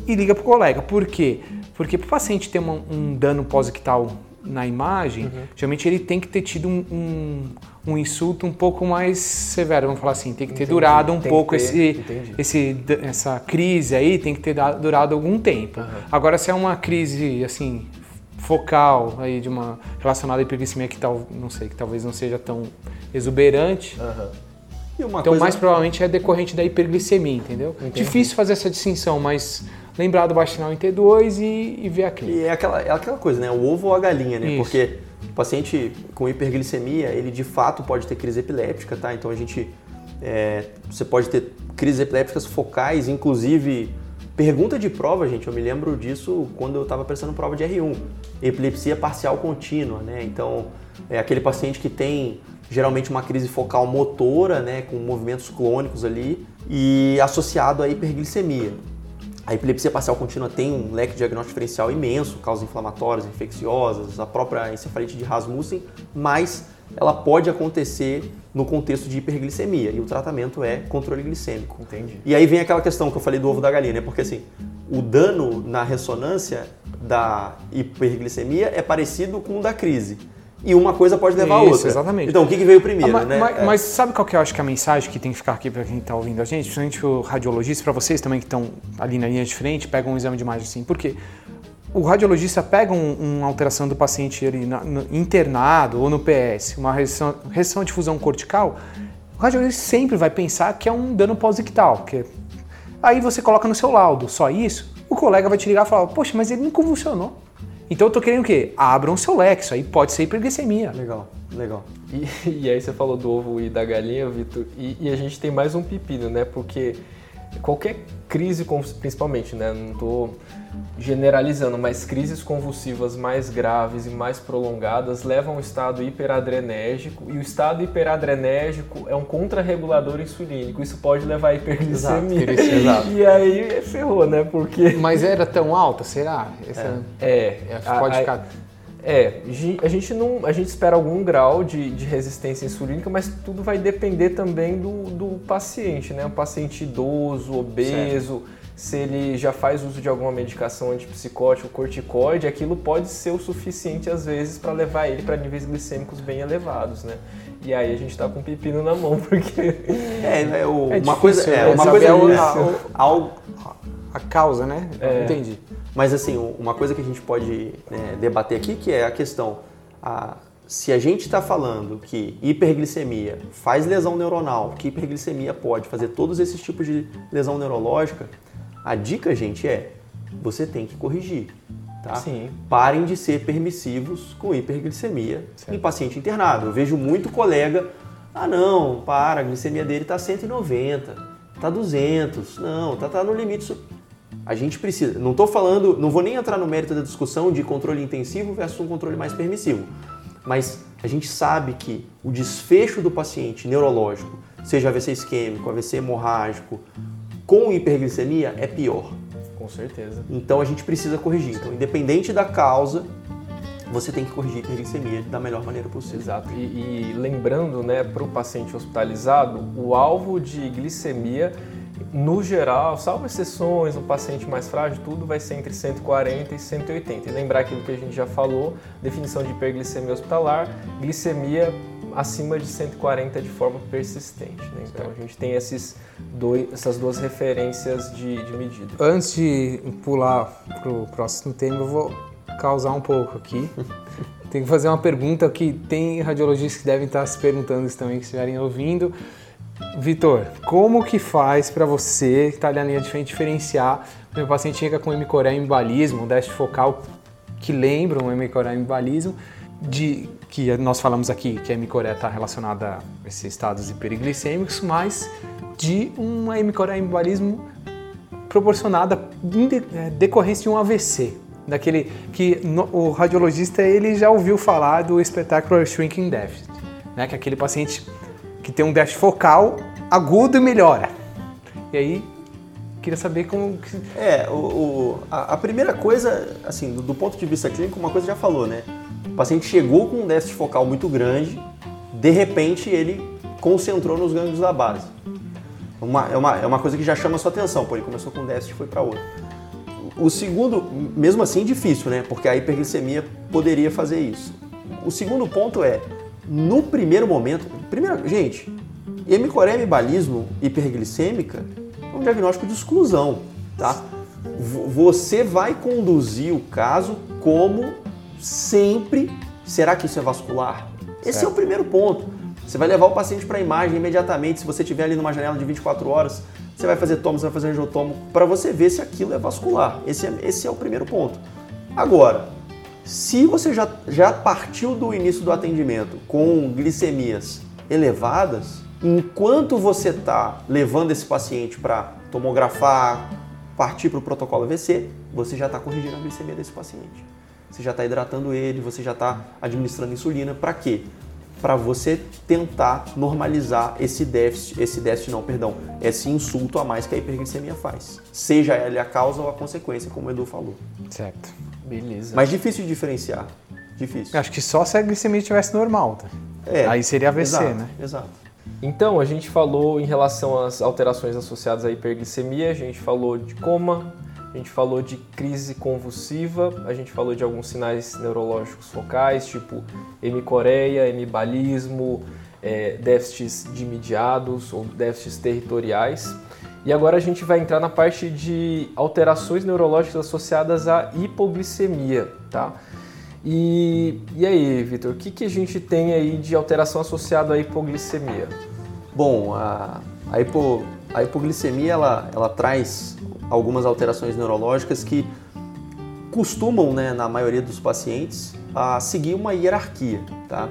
e liga para o colega. Por quê? Porque para o paciente ter uma, um dano pós-ictal na imagem, uhum. geralmente ele tem que ter tido um, um, um, insulto um pouco mais severo, vamos falar assim, tem que ter entendi. durado um pouco ter, esse, esse, essa crise aí, tem que ter durado algum tempo. Uhum. Agora, se é uma crise assim focal aí de uma relacionada à hiperglicemia que tal, não sei, que talvez não seja tão exuberante. Uhum. então, coisa... mais provavelmente é decorrente da hiperglicemia, entendeu? Entendi. Difícil fazer essa distinção, mas lembrar do bastinal em T2 e, e ver a clínica. E é aquela, é aquela coisa, né? O ovo ou a galinha, né? Isso. Porque o paciente com hiperglicemia, ele de fato pode ter crise epiléptica, tá? Então a gente. É, você pode ter crises epilépticas focais, inclusive Pergunta de prova, gente, eu me lembro disso quando eu estava prestando prova de R1. Epilepsia parcial contínua, né? Então, é aquele paciente que tem geralmente uma crise focal motora, né, com movimentos clônicos ali, e associado à hiperglicemia. A epilepsia parcial contínua tem um leque diagnóstico diferencial imenso, causas inflamatórias, infecciosas, a própria encefalite de Rasmussen, mas ela pode acontecer no contexto de hiperglicemia e o tratamento é controle glicêmico. Entendi. E aí vem aquela questão que eu falei do ovo da galinha, né? Porque assim, o dano na ressonância da hiperglicemia é parecido com o da crise. E uma coisa pode levar a Isso, outra. exatamente. Então, o que, que veio primeiro, Ah, ma- né? ma- É. Mas sabe qual que eu acho que é a mensagem que tem que ficar aqui para quem está ouvindo a gente, principalmente o radiologista, para vocês também que estão ali na linha de frente, pegam um exame de imagem assim. Por quê? O radiologista pega um- uma alteração do paciente ali na- no- internado ou no PS, uma restrição, restrição de fusão cortical, o radiologista sempre vai pensar que é um dano pós-ictal. Que... Aí você coloca no seu laudo só isso, o colega vai te ligar e falar, poxa, mas ele não convulsionou. Então eu tô querendo o quê? Abram seu leque, isso aí pode ser hiperglicemia. Legal, legal. E, e aí você falou do ovo e da galinha, Vitor, e, e a gente tem mais um pepino, né? Porque qualquer crise, principalmente, né? Não tô generalizando, mas crises convulsivas mais graves e mais prolongadas levam ao estado hiperadrenérgico e o estado hiperadrenérgico é um contrarregulador insulínico. Isso pode levar à hiperglicemia. Exato, exato. E aí ferrou, né? Porque Mas era tão alta, será? Essa- é, É, pode a- a- ficar. É, a gente não, a gente espera algum grau de, de resistência insulínica, mas tudo vai depender também do, do paciente, né? Um paciente idoso, obeso, se ele já faz uso de alguma medicação antipsicótica, corticoide, aquilo pode ser o suficiente às vezes para levar ele para níveis glicêmicos bem elevados, né? E aí a gente tá com um pepino na mão, porque É, é, o- É uma difícil, coisa, é, né? uma Saber coisa o- é a- algo, A causa, né? É. Entendi. Mas assim, uma coisa que a gente pode né, debater aqui que é a questão, a- se a gente está falando que hiperglicemia faz lesão neuronal, que hiperglicemia pode fazer todos esses tipos de lesão neurológica, a dica, gente, é você tem que corrigir. Tá? Sim. Parem de ser permissivos com hiperglicemia em paciente internado. Eu vejo muito colega, ah não, para, a glicemia dele está 190, está 200, não, tá, tá no limite. A gente precisa, não estou falando, não vou nem entrar no mérito da discussão de controle intensivo versus um controle mais permissivo, mas a gente sabe que o desfecho do paciente neurológico, seja AVC isquêmico, AVC hemorrágico, com hiperglicemia é pior. com certeza. Então a gente precisa corrigir. Então, independente da causa, você tem que corrigir a hiperglicemia da melhor maneira possível. Exato. E, e lembrando, né, para o paciente hospitalizado, o alvo de glicemia, no geral, salvo exceções, o paciente mais frágil, tudo vai ser entre 140 e 180. E lembrar aquilo que a gente já falou, definição de hiperglicemia hospitalar, glicemia acima de 140 de forma persistente. né? Então a gente tem esses dois, essas duas referências de, de medida. Antes de pular pro próximo tema, eu vou causar um pouco aqui. Tem que fazer uma pergunta que tem radiologistas que devem estar se perguntando isso também, que estiverem ouvindo. Vitor, como que faz para você, que está ali na linha de frente, diferenciar o paciente chega com hemicoré embalismo, um déficit focal que lembra um hemicoré embalismo, de que nós falamos aqui que a hemicoré está relacionada a esses estados hiperglicêmicos, mas de uma hemicoré embalismo proporcionada em é, decorrência de um AVC, daquele que no- o radiologista ele já ouviu falar do Spectacular Shrinking Deficit, né? Que é aquele paciente que tem um déficit focal agudo e melhora. E aí queria saber como que- É, o, o- a, a primeira coisa, assim, do, do ponto de vista clínico, uma coisa já falou, né? O paciente chegou com um déficit focal muito grande, de repente ele concentrou nos gânglios da base. Uma, é, uma, é uma coisa que já chama a sua atenção, pô, ele começou com um déficit e foi para outro. O segundo, mesmo assim, difícil, né? Porque a hiperglicemia poderia fazer isso. O segundo ponto é, no primeiro momento, primeiro, gente, hemicoremibalismo hiperglicêmica é um diagnóstico de exclusão, tá? Você vai conduzir o caso como sempre. Será que isso é vascular? Esse é o primeiro ponto. Você vai levar o paciente para a imagem imediatamente, se você tiver ali numa janela de 24 horas, você vai fazer tomo, você vai fazer angiotomo, para você ver se aquilo é vascular. Esse é, esse é o primeiro ponto. Agora, se você já, já partiu do início do atendimento com glicemias elevadas, enquanto você está levando esse paciente para tomografar, partir para o protocolo AVC, você já está corrigindo a glicemia desse paciente. Você já está hidratando ele, você já está administrando insulina. Para quê? Para você tentar normalizar esse déficit, esse déficit não, perdão, esse insulto a mais que a hiperglicemia faz. Seja ela a causa ou a consequência, como o Edu falou. Certo. Beleza. Mas difícil de diferenciar. Difícil. Acho que só se a glicemia estivesse normal. Tá? É, Aí seria AVC, exato, né? Exato. Então, a gente falou em relação às alterações associadas à hiperglicemia, a gente falou de coma, a gente falou de crise convulsiva, a gente falou de alguns sinais neurológicos focais, tipo hemicoreia, hemibalismo, é, déficits de mediados ou déficits territoriais. E agora a gente vai entrar na parte de alterações neurológicas associadas à hipoglicemia, tá? E, e aí, Vitor, o que, que a gente tem aí de alteração associada à hipoglicemia? Bom, a, a, hipo, a hipoglicemia ela, ela traz algumas alterações neurológicas que costumam, né, na maioria dos pacientes, a seguir uma hierarquia, tá?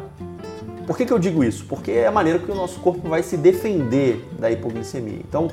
Por que, que eu digo isso? Porque é a maneira que o nosso corpo vai se defender da hipoglicemia. Então,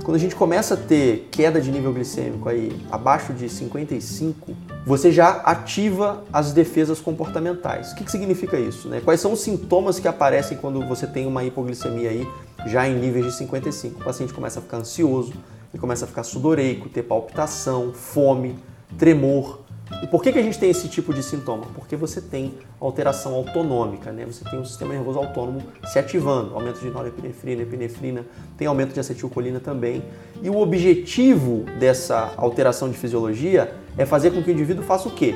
quando a gente começa a ter queda de nível glicêmico aí abaixo de 55, você já ativa as defesas comportamentais. O que, que significa isso? Né? Quais são os sintomas que aparecem quando você tem uma hipoglicemia aí já em níveis de 55? O paciente começa a ficar ansioso, ele começa a ficar sudoreico, ter palpitação, fome, tremor. E por que, que a gente tem esse tipo de sintoma? Porque você tem alteração autonômica, né? Você tem o sistema nervoso autônomo se ativando, aumento de norepinefrina, epinefrina, tem aumento de acetilcolina também. E o objetivo dessa alteração de fisiologia é fazer com que o indivíduo faça o quê?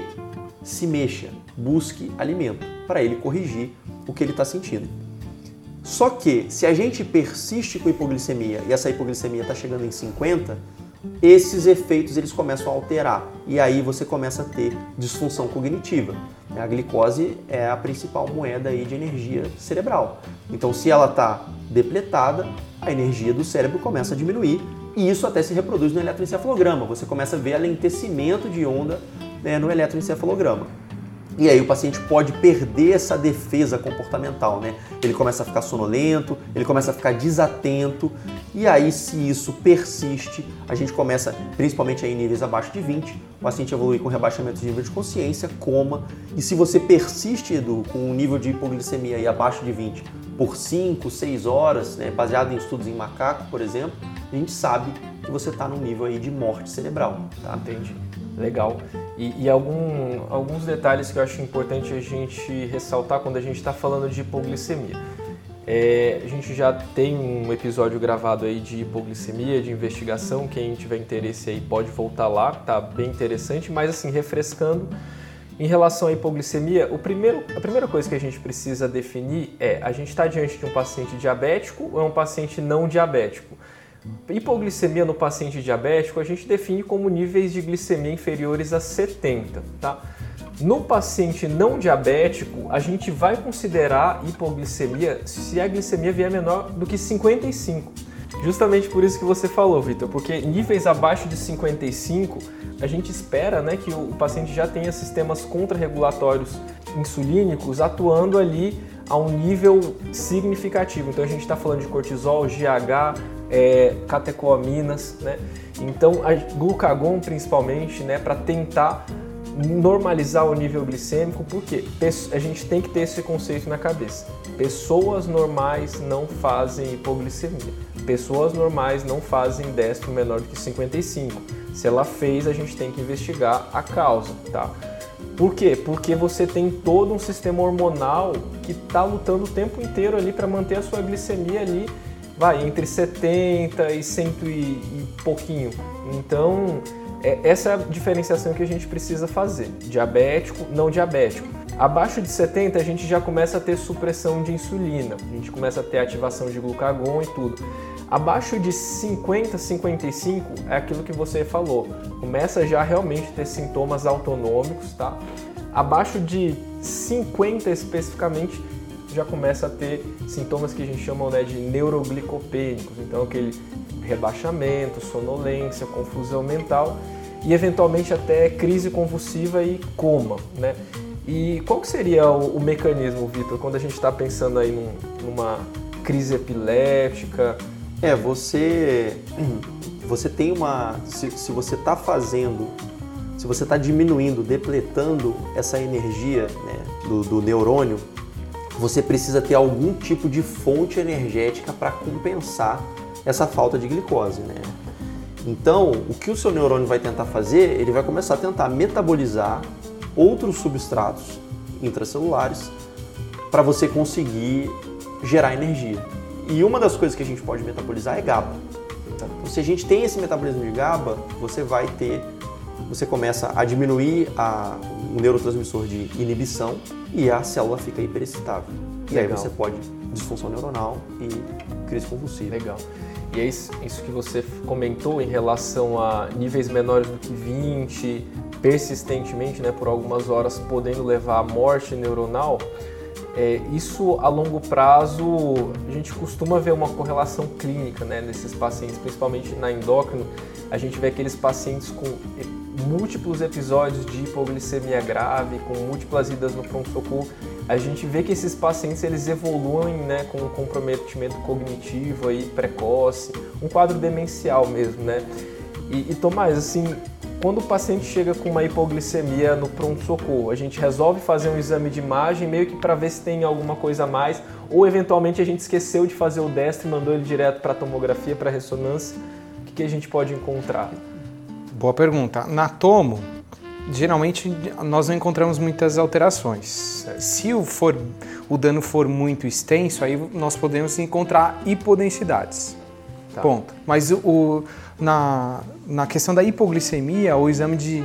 Se mexa, busque alimento, para ele corrigir o que ele está sentindo. Só que se a gente persiste com hipoglicemia e essa hipoglicemia está chegando em 50, esses efeitos eles começam a alterar e aí você começa a ter disfunção cognitiva. A glicose é a principal moeda aí de energia cerebral. Então, se ela está depletada, a energia do cérebro começa a diminuir e isso até se reproduz no eletroencefalograma. Você começa a ver alentecimento de onda né, no eletroencefalograma. E aí o paciente pode perder essa defesa comportamental, né? Ele começa a ficar sonolento, ele começa a ficar desatento, e aí se isso persiste, a gente começa, principalmente em níveis abaixo de 20, o paciente evolui com rebaixamento de nível de consciência, coma, e se você persiste, Edu, com um nível de hipoglicemia aí abaixo de 20 por 5, 6 horas, né, baseado em estudos em macaco, por exemplo, a gente sabe que você está num nível aí de morte cerebral, tá? Entendi. Legal. E, e algum, alguns detalhes que eu acho importante a gente ressaltar quando a gente está falando de hipoglicemia. É, a gente já tem um episódio gravado aí de hipoglicemia, de investigação. Quem tiver interesse aí pode voltar lá, tá bem interessante. Mas assim, refrescando, em relação à hipoglicemia, o primeiro, a primeira coisa que a gente precisa definir é: a gente está diante de um paciente diabético ou é um paciente não diabético? Hipoglicemia no paciente diabético a gente define como níveis de glicemia inferiores a 70, tá? No paciente não diabético, a gente vai considerar hipoglicemia se a glicemia vier menor do que 55. Justamente por isso que você falou, Vitor, porque níveis abaixo de 55, a gente espera né, que o paciente já tenha sistemas contrarregulatórios insulínicos atuando ali a um nível significativo. Então a gente está falando de cortisol, GH, é, catecoaminas, né? Então, a glucagon principalmente, né, para tentar normalizar o nível glicêmico, porque a gente tem que ter esse conceito na cabeça. Pessoas normais não fazem hipoglicemia. Pessoas normais não fazem décimo menor do que 55. Se ela fez, a gente tem que investigar a causa, tá? Por quê? Porque você tem todo um sistema hormonal que está lutando o tempo inteiro ali para manter a sua glicemia ali vai entre 70 e 100 e, pouquinho. Então, é, essa é a diferenciação que a gente precisa fazer: diabético, não diabético. Abaixo de 70 a gente já começa a ter supressão de insulina, a gente começa a ter ativação de glucagon e tudo. Abaixo de 50, 55 é aquilo que você falou, começa já realmente a ter sintomas autonômicos, tá? Abaixo de 50 especificamente já começa a ter sintomas que a gente chama né, de neuroglicopênicos, então aquele rebaixamento, sonolência, confusão mental e eventualmente até crise convulsiva e coma, né? E qual que seria o, o mecanismo, Vitor, quando a gente está pensando aí num, numa crise epiléptica? É, você você tem uma. Se, se você está fazendo, se você está diminuindo, depletando essa energia né, do, do neurônio, você precisa ter algum tipo de fonte energética para compensar essa falta de glicose. Né? Então, o que o seu neurônio vai tentar fazer? Ele vai começar a tentar metabolizar outros substratos intracelulares para você conseguir gerar energia. E uma das coisas que a gente pode metabolizar é GABA. Então, se a gente tem esse metabolismo de GABA, você vai ter, você começa a diminuir a, o neurotransmissor de inibição e a célula fica hiperexcitável. E aí você pode disfunção neuronal e crise convulsiva. Legal. E é isso, isso que você comentou em relação a níveis menores do que 20, persistentemente, né, por algumas horas, podendo levar à morte neuronal. É, isso a longo prazo a gente costuma ver uma correlação clínica né, nesses pacientes, principalmente na endócrino. A gente vê aqueles pacientes com múltiplos episódios de hipoglicemia grave, com múltiplas idas no pronto-socorro. A gente vê que esses pacientes eles evoluem né, com um comprometimento cognitivo aí precoce, um quadro demencial mesmo, né? E, e Tomás, assim, quando o paciente chega com uma hipoglicemia no pronto-socorro, a gente resolve fazer um exame de imagem meio que para ver se tem alguma coisa a mais, ou eventualmente a gente esqueceu de fazer o destro e mandou ele direto para tomografia, para ressonância. O que, que a gente pode encontrar? Boa pergunta. Na tomo, geralmente nós não encontramos muitas alterações. Se o, for, o dano for muito extenso, aí nós podemos encontrar hipodensidades. Tá. Ponto. Mas o, na, na questão da hipoglicemia, o exame de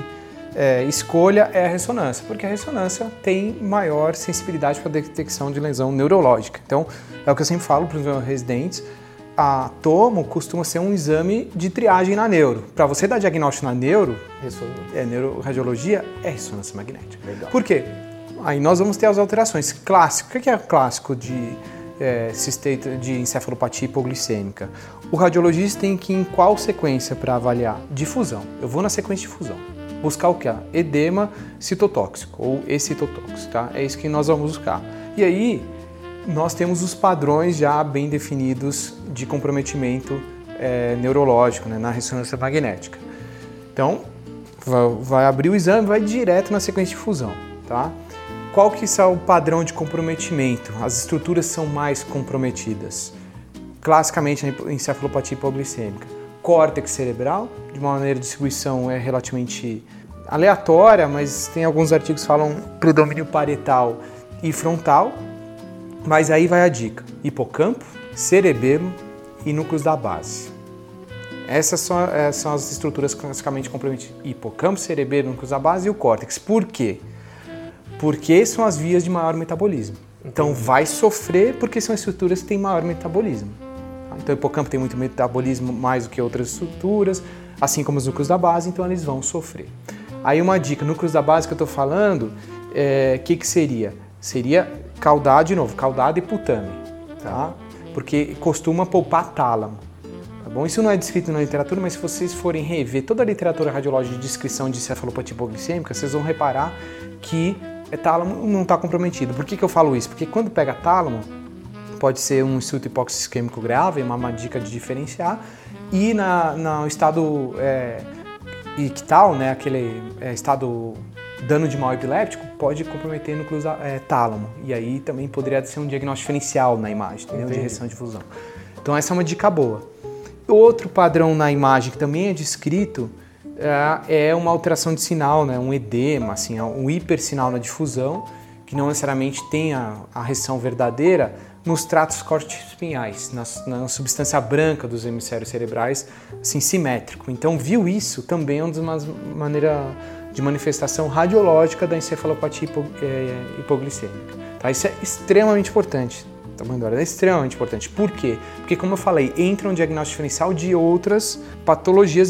é, escolha é a ressonância, porque a ressonância tem maior sensibilidade para a detecção de lesão neurológica. Então, é o que eu sempre falo para os meus residentes, a tomo costuma ser um exame de triagem na neuro. Para você dar diagnóstico na neuro, é neuroradiologia, é ressonância magnética. Legal. Por quê? Aí nós vamos ter as alterações. Clássico, o que é clássico de é, de encefalopatia hipoglicêmica. O radiologista tem que ir em qual sequência para avaliar? Difusão. Eu vou na sequência de difusão. Buscar o que? Edema citotóxico ou excitotóxico, tá? É isso que nós vamos buscar. E aí, nós temos os padrões já bem definidos de comprometimento é, neurológico né, na ressonância magnética. Então, vai abrir o exame, vai direto na sequência de fusão, tá? Qual que é o padrão de comprometimento? As estruturas são mais comprometidas. Classicamente, na encefalopatia hipoglicêmica. Córtex cerebral, de uma maneira de distribuição é relativamente aleatória, mas tem alguns artigos que falam predomínio parietal e frontal. Mas aí vai a dica: hipocampo, cerebelo e núcleos da base. Essas são, eh, são as estruturas classicamente comprometidas: hipocampo, cerebelo, núcleos da base e o córtex. Por quê? porque são as vias de maior metabolismo. Então vai sofrer porque são estruturas que têm maior metabolismo. Então o hipocampo tem muito metabolismo mais do que outras estruturas, assim como os núcleos da base, então eles vão sofrer. Aí uma dica, núcleos da base que eu estou falando, o é, que, que seria? Seria caudade, de novo, caudade e putame, tá? Porque costuma poupar tálamo. Tá bom? Isso não é descrito na literatura, mas se vocês forem rever toda a literatura radiológica de descrição de cefalopatia hipoglicêmica, vocês vão reparar que é tálamo não está comprometido. Por que, que eu falo isso? Porque quando pega tálamo, pode ser um insulto isquêmico grave, uma, uma dica de diferenciar, e na, no estado é, ictal, né, aquele é, estado dano de mal epiléptico, pode comprometer núcleos é, tálamo. E aí também poderia ser um diagnóstico diferencial na imagem, entendeu? de reação de fusão. Então essa é uma dica boa. Outro padrão na imagem que também é descrito é, é uma alteração de sinal, né? um edema, assim, é um hipersinal na difusão, que não necessariamente tem a, a reação verdadeira nos tratos corticoespinhais, na, na substância branca dos hemisférios cerebrais, assim, simétrico. Então, viu isso também é uma maneira de manifestação radiológica da encefalopatia hipo, é, hipoglicêmica. Tá? Isso é extremamente importante tamanho da é extremamente importante. Por quê? Porque, como eu falei, entra um diagnóstico diferencial de outras patologias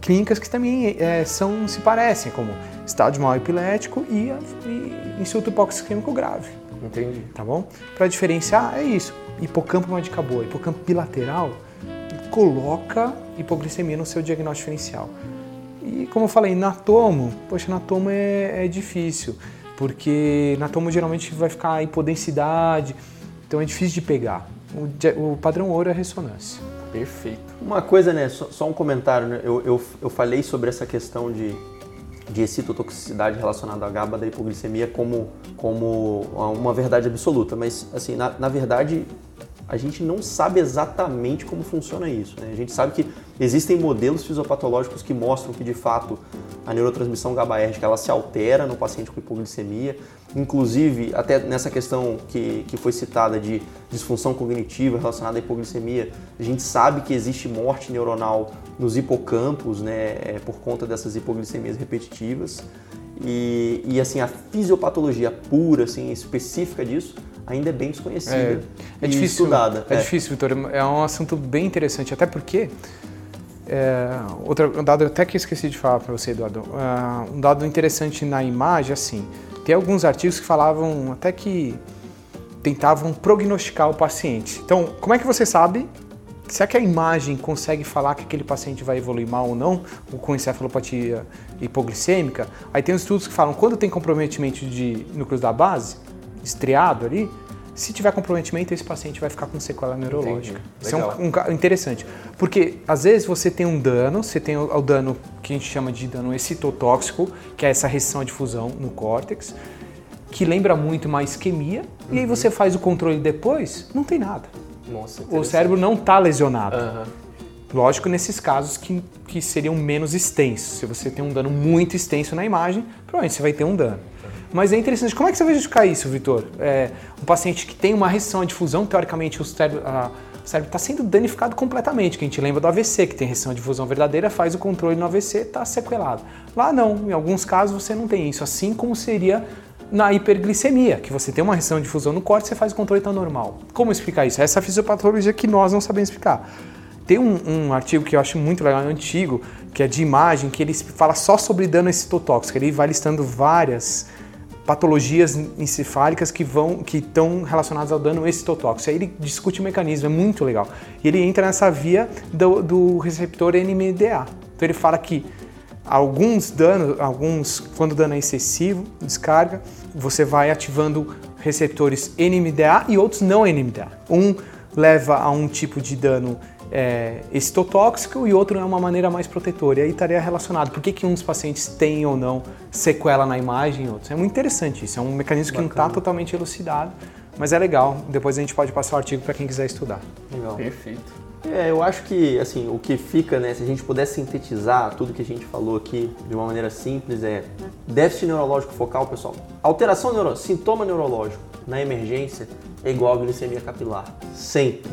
clínicas que também é, são, se parecem, como estádio mal epilético e, e insulto hipóxico grave. Entendi. Tá bom? Para diferenciar, é isso. Hipocampo é uma dica boa. Hipocampo bilateral coloca hipoglicemia no seu diagnóstico diferencial. E como eu falei, na tomo, poxa, na tomo é, é difícil, porque na tomo geralmente vai ficar hipodensidade, então é difícil de pegar. O, o padrão ouro é a ressonância. Perfeito. Uma coisa, né, só, só um comentário, né? Eu, eu, eu falei sobre essa questão de, de excitotoxicidade relacionada à GABA da hipoglicemia como, como uma verdade absoluta, mas assim, na, na verdade a gente não sabe exatamente como funciona isso. Né? A gente sabe que existem modelos fisiopatológicos que mostram que de fato a neurotransmissão GABAérgica ela se altera no paciente com hipoglicemia, inclusive até nessa questão que, que foi citada de disfunção cognitiva relacionada à hipoglicemia, a gente sabe que existe morte neuronal nos hipocampos, né, é, por conta dessas hipoglicemias repetitivas. E, e assim, a fisiopatologia pura, assim, específica disso, ainda é bem desconhecida É, é e difícil, estudada. É, difícil, Vitor. É um assunto bem interessante, até porque. É, outra, um dado até que eu esqueci de falar para você, Eduardo. É, um dado interessante na imagem, assim, tem alguns artigos que falavam até que tentavam prognosticar o paciente. Então, como é que você sabe Será que a imagem consegue falar que aquele paciente vai evoluir mal ou não, ou com encefalopatia hipoglicêmica? Aí tem os estudos que falam quando tem comprometimento de núcleos da base, estriado ali, se tiver comprometimento, esse paciente vai ficar com sequela neurológica. Isso é um, um, interessante. Porque às vezes você tem um dano, você tem o, o, dano que a gente chama de dano excitotóxico, que é essa restrição à difusão no córtex, que lembra muito uma isquemia, uhum. e aí você faz o controle depois, não tem nada. Nossa, o cérebro não está lesionado. Uhum. Lógico, nesses casos que, que seriam menos extensos. Se você tem um dano muito extenso na imagem, provavelmente você vai ter um dano. Mas é interessante. Como é que você vai justificar isso, Vitor? É, um paciente que tem uma restrição à difusão, teoricamente o cérebro está sendo danificado completamente. Que a gente lembra do AVC, que tem restrição à difusão verdadeira, faz o controle no AVC, está sequelado. Lá não, em alguns casos você não tem isso. Assim como seria na hiperglicemia, que você tem uma restrição de difusão no corte, você faz o controle tá normal. Como explicar isso? Essa é a fisiopatologia que nós não sabemos explicar. Tem um, um, artigo que eu acho muito legal, antigo, que é de imagem, que ele fala só sobre dano excitotóxico. Ele vai listando várias patologias encefálicas que vão que estão relacionadas ao dano excitotóxico. Aí ele discute o mecanismo, é muito legal. E ele entra nessa via do, do receptor NMDA. Então ele fala que alguns danos, alguns quando o dano é excessivo, descarga, você vai ativando receptores NMDA e outros não NMDA. Um leva a um tipo de dano é, excitotóxico e outro é uma maneira mais protetora. E aí estaria relacionado. Por que, que uns pacientes têm ou não sequela na imagem e outros? É muito interessante isso. É um mecanismo Bacana. que não está totalmente elucidado, mas é legal. Depois a gente pode passar o artigo para quem quiser estudar. Legal. Perfeito. É, eu acho que assim, o que fica, né, se a gente puder sintetizar tudo que a gente falou aqui de uma maneira simples, é déficit neurológico focal, pessoal. Alteração neurológica, sintoma neurológico na emergência é igual a glicemia capilar. Sempre.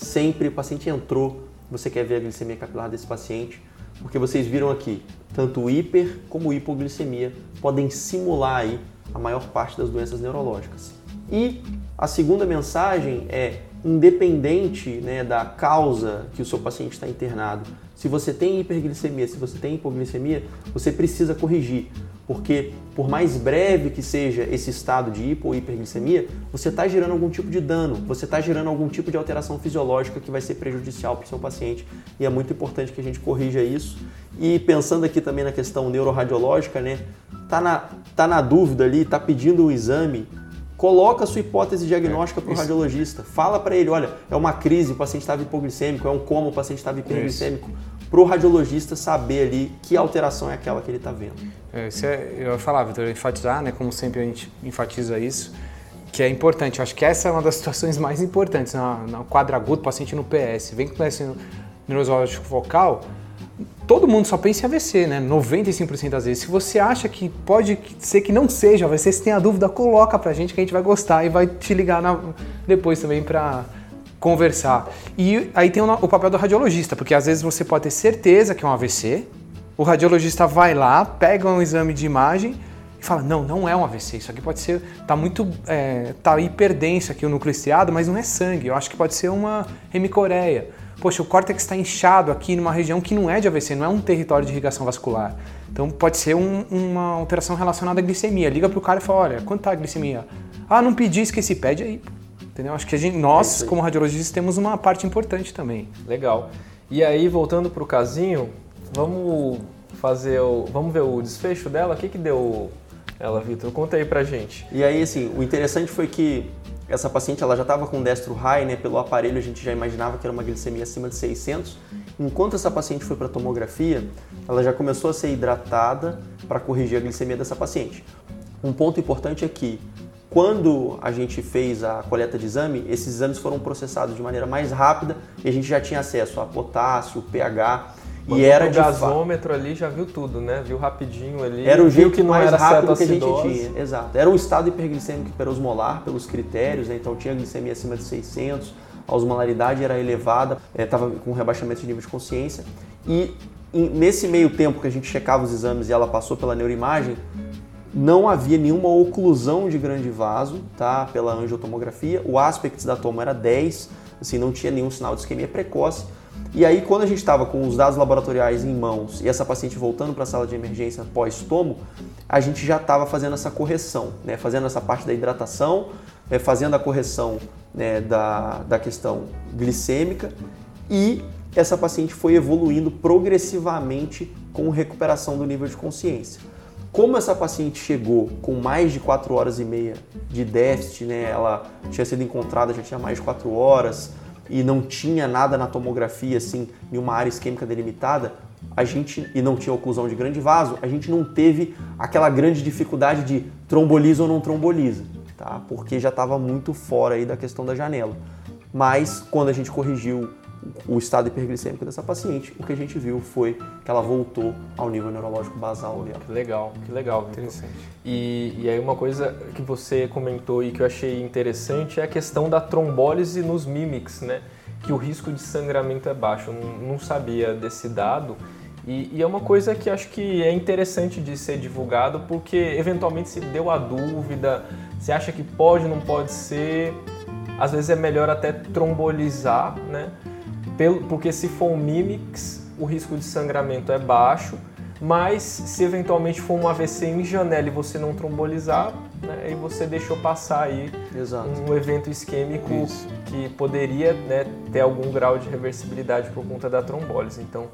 Sempre o paciente entrou, você quer ver a glicemia capilar desse paciente, porque vocês viram aqui, tanto hiper como hipoglicemia podem simular aí a maior parte das doenças neurológicas. E a segunda mensagem é independente né, da causa que o seu paciente está internado. Se você tem hiperglicemia, se você tem hipoglicemia, você precisa corrigir, porque por mais breve que seja esse estado de hipo ou hiperglicemia, você está gerando algum tipo de dano, você está gerando algum tipo de alteração fisiológica que vai ser prejudicial para o seu paciente e é muito importante que a gente corrija isso. E pensando aqui também na questão neuroradiológica, né? Tá na, tá na dúvida ali, tá pedindo o exame, Coloca a sua hipótese diagnóstica é, para o radiologista. Fala para ele, olha, é uma crise, o paciente estava hipoglicêmico, é um coma, o paciente estava hiperglicêmico. Para o radiologista saber ali que alteração é aquela que ele está vendo. É, isso é, eu ia falar, Vitor, enfatizar, né, como sempre a gente enfatiza isso, que é importante. Eu acho que essa é uma das situações mais importantes. Quadro agudo, paciente no PS, vem com PS neurológico focal, todo mundo só pensa em AVC, né? 95% das vezes. Se você acha que pode ser que não seja AVC, se tem a dúvida, coloca pra gente que a gente vai gostar e vai te ligar na, depois também pra conversar. E aí tem o, papel do radiologista, porque às vezes você pode ter certeza que é um AVC, o radiologista vai lá, pega um exame de imagem e fala, não, não é um AVC, isso aqui pode ser, tá muito, é, tá hiperdenso aqui o núcleo estriado, mas não é sangue, eu acho que pode ser uma hemicoreia poxa, o córtex está inchado aqui numa região que não é de AVC, não é um território de irrigação vascular. Então pode ser um, uma alteração relacionada à glicemia. Liga para o cara e fala, olha, quanto está a glicemia? Ah, não pedi, esqueci, pede aí. Entendeu? Acho que gente, nós, é como radiologistas, temos uma parte importante também. Legal. E aí, voltando para o casinho, vamos fazer o, vamos ver o desfecho dela. O que, que deu ela, Vitor? Conta aí pra gente. E aí, assim, o interessante foi que essa paciente ela já estava com destro high, né? Pelo aparelho a gente já imaginava que era uma glicemia acima de 600. Enquanto essa paciente foi para tomografia, ela já começou a ser hidratada para corrigir a glicemia dessa paciente. Um ponto importante é que quando a gente fez a coleta de exame, esses exames foram processados de maneira mais rápida e a gente já tinha acesso a potássio, pH e era o gasômetro ali já viu tudo, né? Viu rapidinho ali. Era o jeito que não mais era rápido que a gente tinha. Exato. Era um estado hiperglicêmico hiperosmolar pelos critérios, né? Então tinha glicemia acima de 600, a osmolaridade era elevada, estava é, com rebaixamento de nível de consciência. E nesse meio tempo que a gente checava os exames e ela passou pela neuroimagem, não havia nenhuma oclusão de grande vaso, tá? Pela angiotomografia. O aspecto da toma era 10, assim, não tinha nenhum sinal de isquemia precoce e aí, quando a gente estava com os dados laboratoriais em mãos e essa paciente voltando para a sala de emergência pós-tomo, a gente já estava fazendo essa correção, né? fazendo essa parte da hidratação, né? fazendo a correção né? da, da questão glicêmica e essa paciente foi evoluindo progressivamente com recuperação do nível de consciência. Como essa paciente chegou com mais de 4 horas e meia de déficit, né? ela tinha sido encontrada já tinha mais de 4 horas, e não tinha nada na tomografia, assim, em uma área isquêmica delimitada, a gente, e não tinha oclusão de grande vaso, a gente não teve aquela grande dificuldade de tromboliza ou não tromboliza, tá? Porque já estava muito fora aí da questão da janela. Mas quando a gente corrigiu o estado hiperglicêmico dessa paciente, o que a gente viu foi que ela voltou ao nível neurológico basal dela. Que legal, que legal. Interessante. E, e aí uma coisa que você comentou e que eu achei interessante é a questão da trombólise nos mimics, né? Que o risco de sangramento é baixo. Eu não, não sabia desse dado. E, e, é uma coisa que acho que é interessante de ser divulgado porque eventualmente se deu a dúvida, se acha que pode, não pode ser. Às vezes é melhor até trombolizar, né? Pelo, porque se for um mimix, o risco de sangramento é baixo, mas se eventualmente for um AVC em janela e você não trombolizar, né, aí você deixou passar aí Exato. um evento isquêmico Isso. que poderia né, ter algum grau de reversibilidade por conta da trombólise. Então,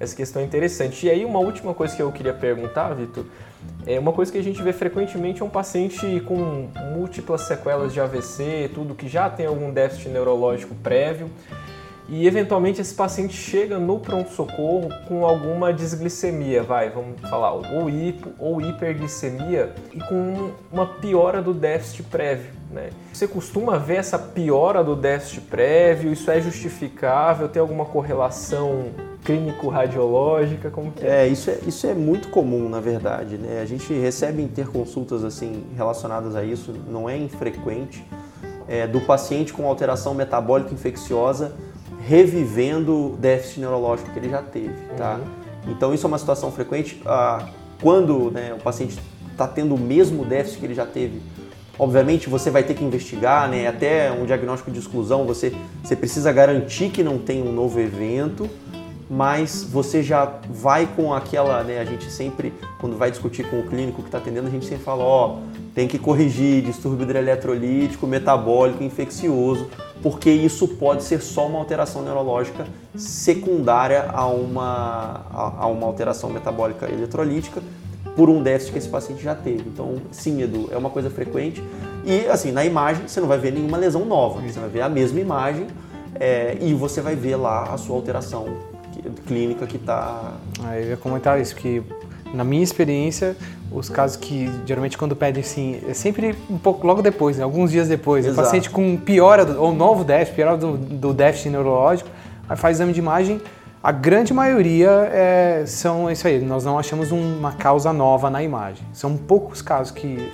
essa questão é interessante. E aí, uma última coisa que eu queria perguntar, Vitor, é uma coisa que a gente vê frequentemente é um paciente com múltiplas sequelas de AVC, tudo que já tem algum déficit neurológico prévio e eventualmente esse paciente chega no pronto-socorro com alguma desglicemia, vai, vamos falar, ou hipo ou hiperglicemia e com uma piora do déficit prévio. Né? Você costuma ver essa piora do déficit prévio? Isso é justificável? Tem alguma correlação clínico-radiológica? Como que é? é? isso é? Isso é muito comum, na verdade. Né? A gente recebe interconsultas assim relacionadas a isso, não é infrequente, é, do paciente com alteração metabólica infecciosa revivendo o déficit neurológico que ele já teve, tá? Uhum. Então isso é uma situação frequente. Ah, quando né, o paciente está tendo o mesmo déficit que ele já teve, obviamente você vai ter que investigar, né? Até um diagnóstico de exclusão, você, você precisa garantir que não tem um novo evento, mas você já vai com aquela, né? A gente sempre, quando vai discutir com o clínico que está atendendo, a gente sempre fala, ó, tem que corrigir distúrbio hidroeletrolítico, metabólico, infeccioso, porque isso pode ser só uma alteração neurológica secundária a uma, a, uma alteração metabólica eletrolítica por um déficit que esse paciente já teve. Então, sim, Edu, é uma coisa frequente. E, assim, na imagem você não vai ver nenhuma lesão nova, você vai ver a mesma imagem é, e você vai ver lá a sua alteração clínica que está... Ah, eu ia comentar isso, que na minha experiência, os casos que geralmente quando pedem assim, é sempre um pouco logo depois, né? alguns dias depois. Exato. O paciente com piora, do, ou novo déficit, piora do, do déficit neurológico, aí faz exame de imagem. A grande maioria é, são isso aí, nós não achamos uma causa nova na imagem. São poucos casos que,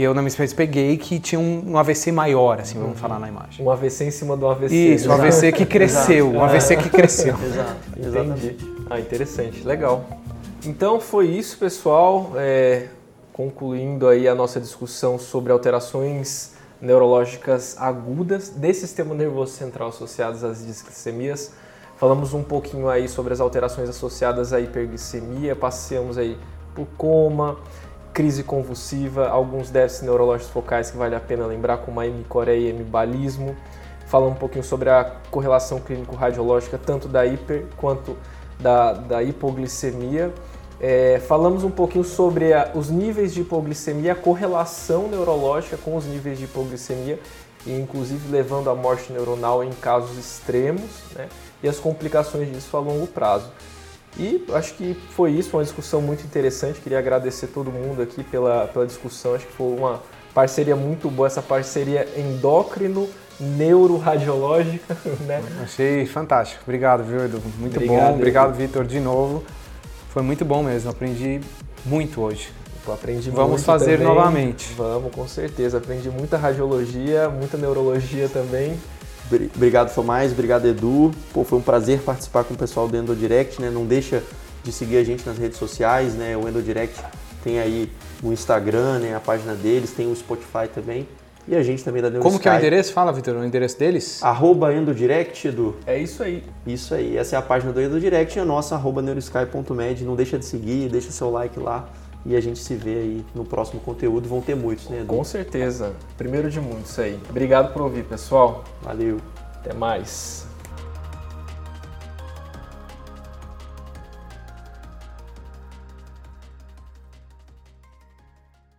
que eu na minha experiência peguei que tinha um, um AVC maior, assim, vamos uhum. falar na imagem. Um AVC em cima do AVC. Isso, um AVC que cresceu, um AVC que cresceu. Exato, exatamente. Ah, interessante, legal. Então foi isso, pessoal. É, concluindo aí a nossa discussão sobre alterações neurológicas agudas de sistema nervoso central associadas às disglicemias. Falamos um pouquinho aí sobre as alterações associadas à hiperglicemia, passeamos aí por coma, crise convulsiva, alguns déficits neurológicos focais que vale a pena lembrar, como a hemicoreia e hemibalismo. Falamos um pouquinho sobre a correlação clínico-radiológica, tanto da hiper quanto da, da hipoglicemia. É, falamos um pouquinho sobre a, os níveis de hipoglicemia, a correlação neurológica com os níveis de hipoglicemia e inclusive levando à morte neuronal em casos extremos, né? E as complicações disso a longo prazo. E acho que foi isso, uma discussão muito interessante. Queria agradecer todo mundo aqui pela, pela discussão. Acho que foi uma parceria muito boa, essa parceria endócrino neuroradiológica, né? Achei fantástico. Obrigado, viu, Edu? Muito Obrigado, bom. Obrigado, Vitor, de novo. Foi muito bom mesmo. Aprendi muito hoje. Eu aprendi Vamos muito fazer também. novamente. Vamos, com certeza. Aprendi muita radiologia, muita neurologia também. Bri- Obrigado, Tomás. Obrigado, Edu. Pô, foi um prazer participar com o pessoal do Endodirect, né? Não deixa de seguir a gente nas redes sociais, né? O Endodirect tem aí o Instagram, né? A página deles, tem o Spotify também. E a gente também da Neurosky. Como que é o endereço? Fala, Vitor, o endereço deles? Arroba Endodirect, Edu. É isso aí. Isso aí. Essa é a página do Endodirect e a nossa, arroba neurosky.med. Não deixa de seguir, deixa seu like lá. E a gente se vê aí no próximo conteúdo. Vão ter muitos, né, Edu? Com certeza. Primeiro de muitos aí. Obrigado por ouvir, pessoal. Valeu. Até mais.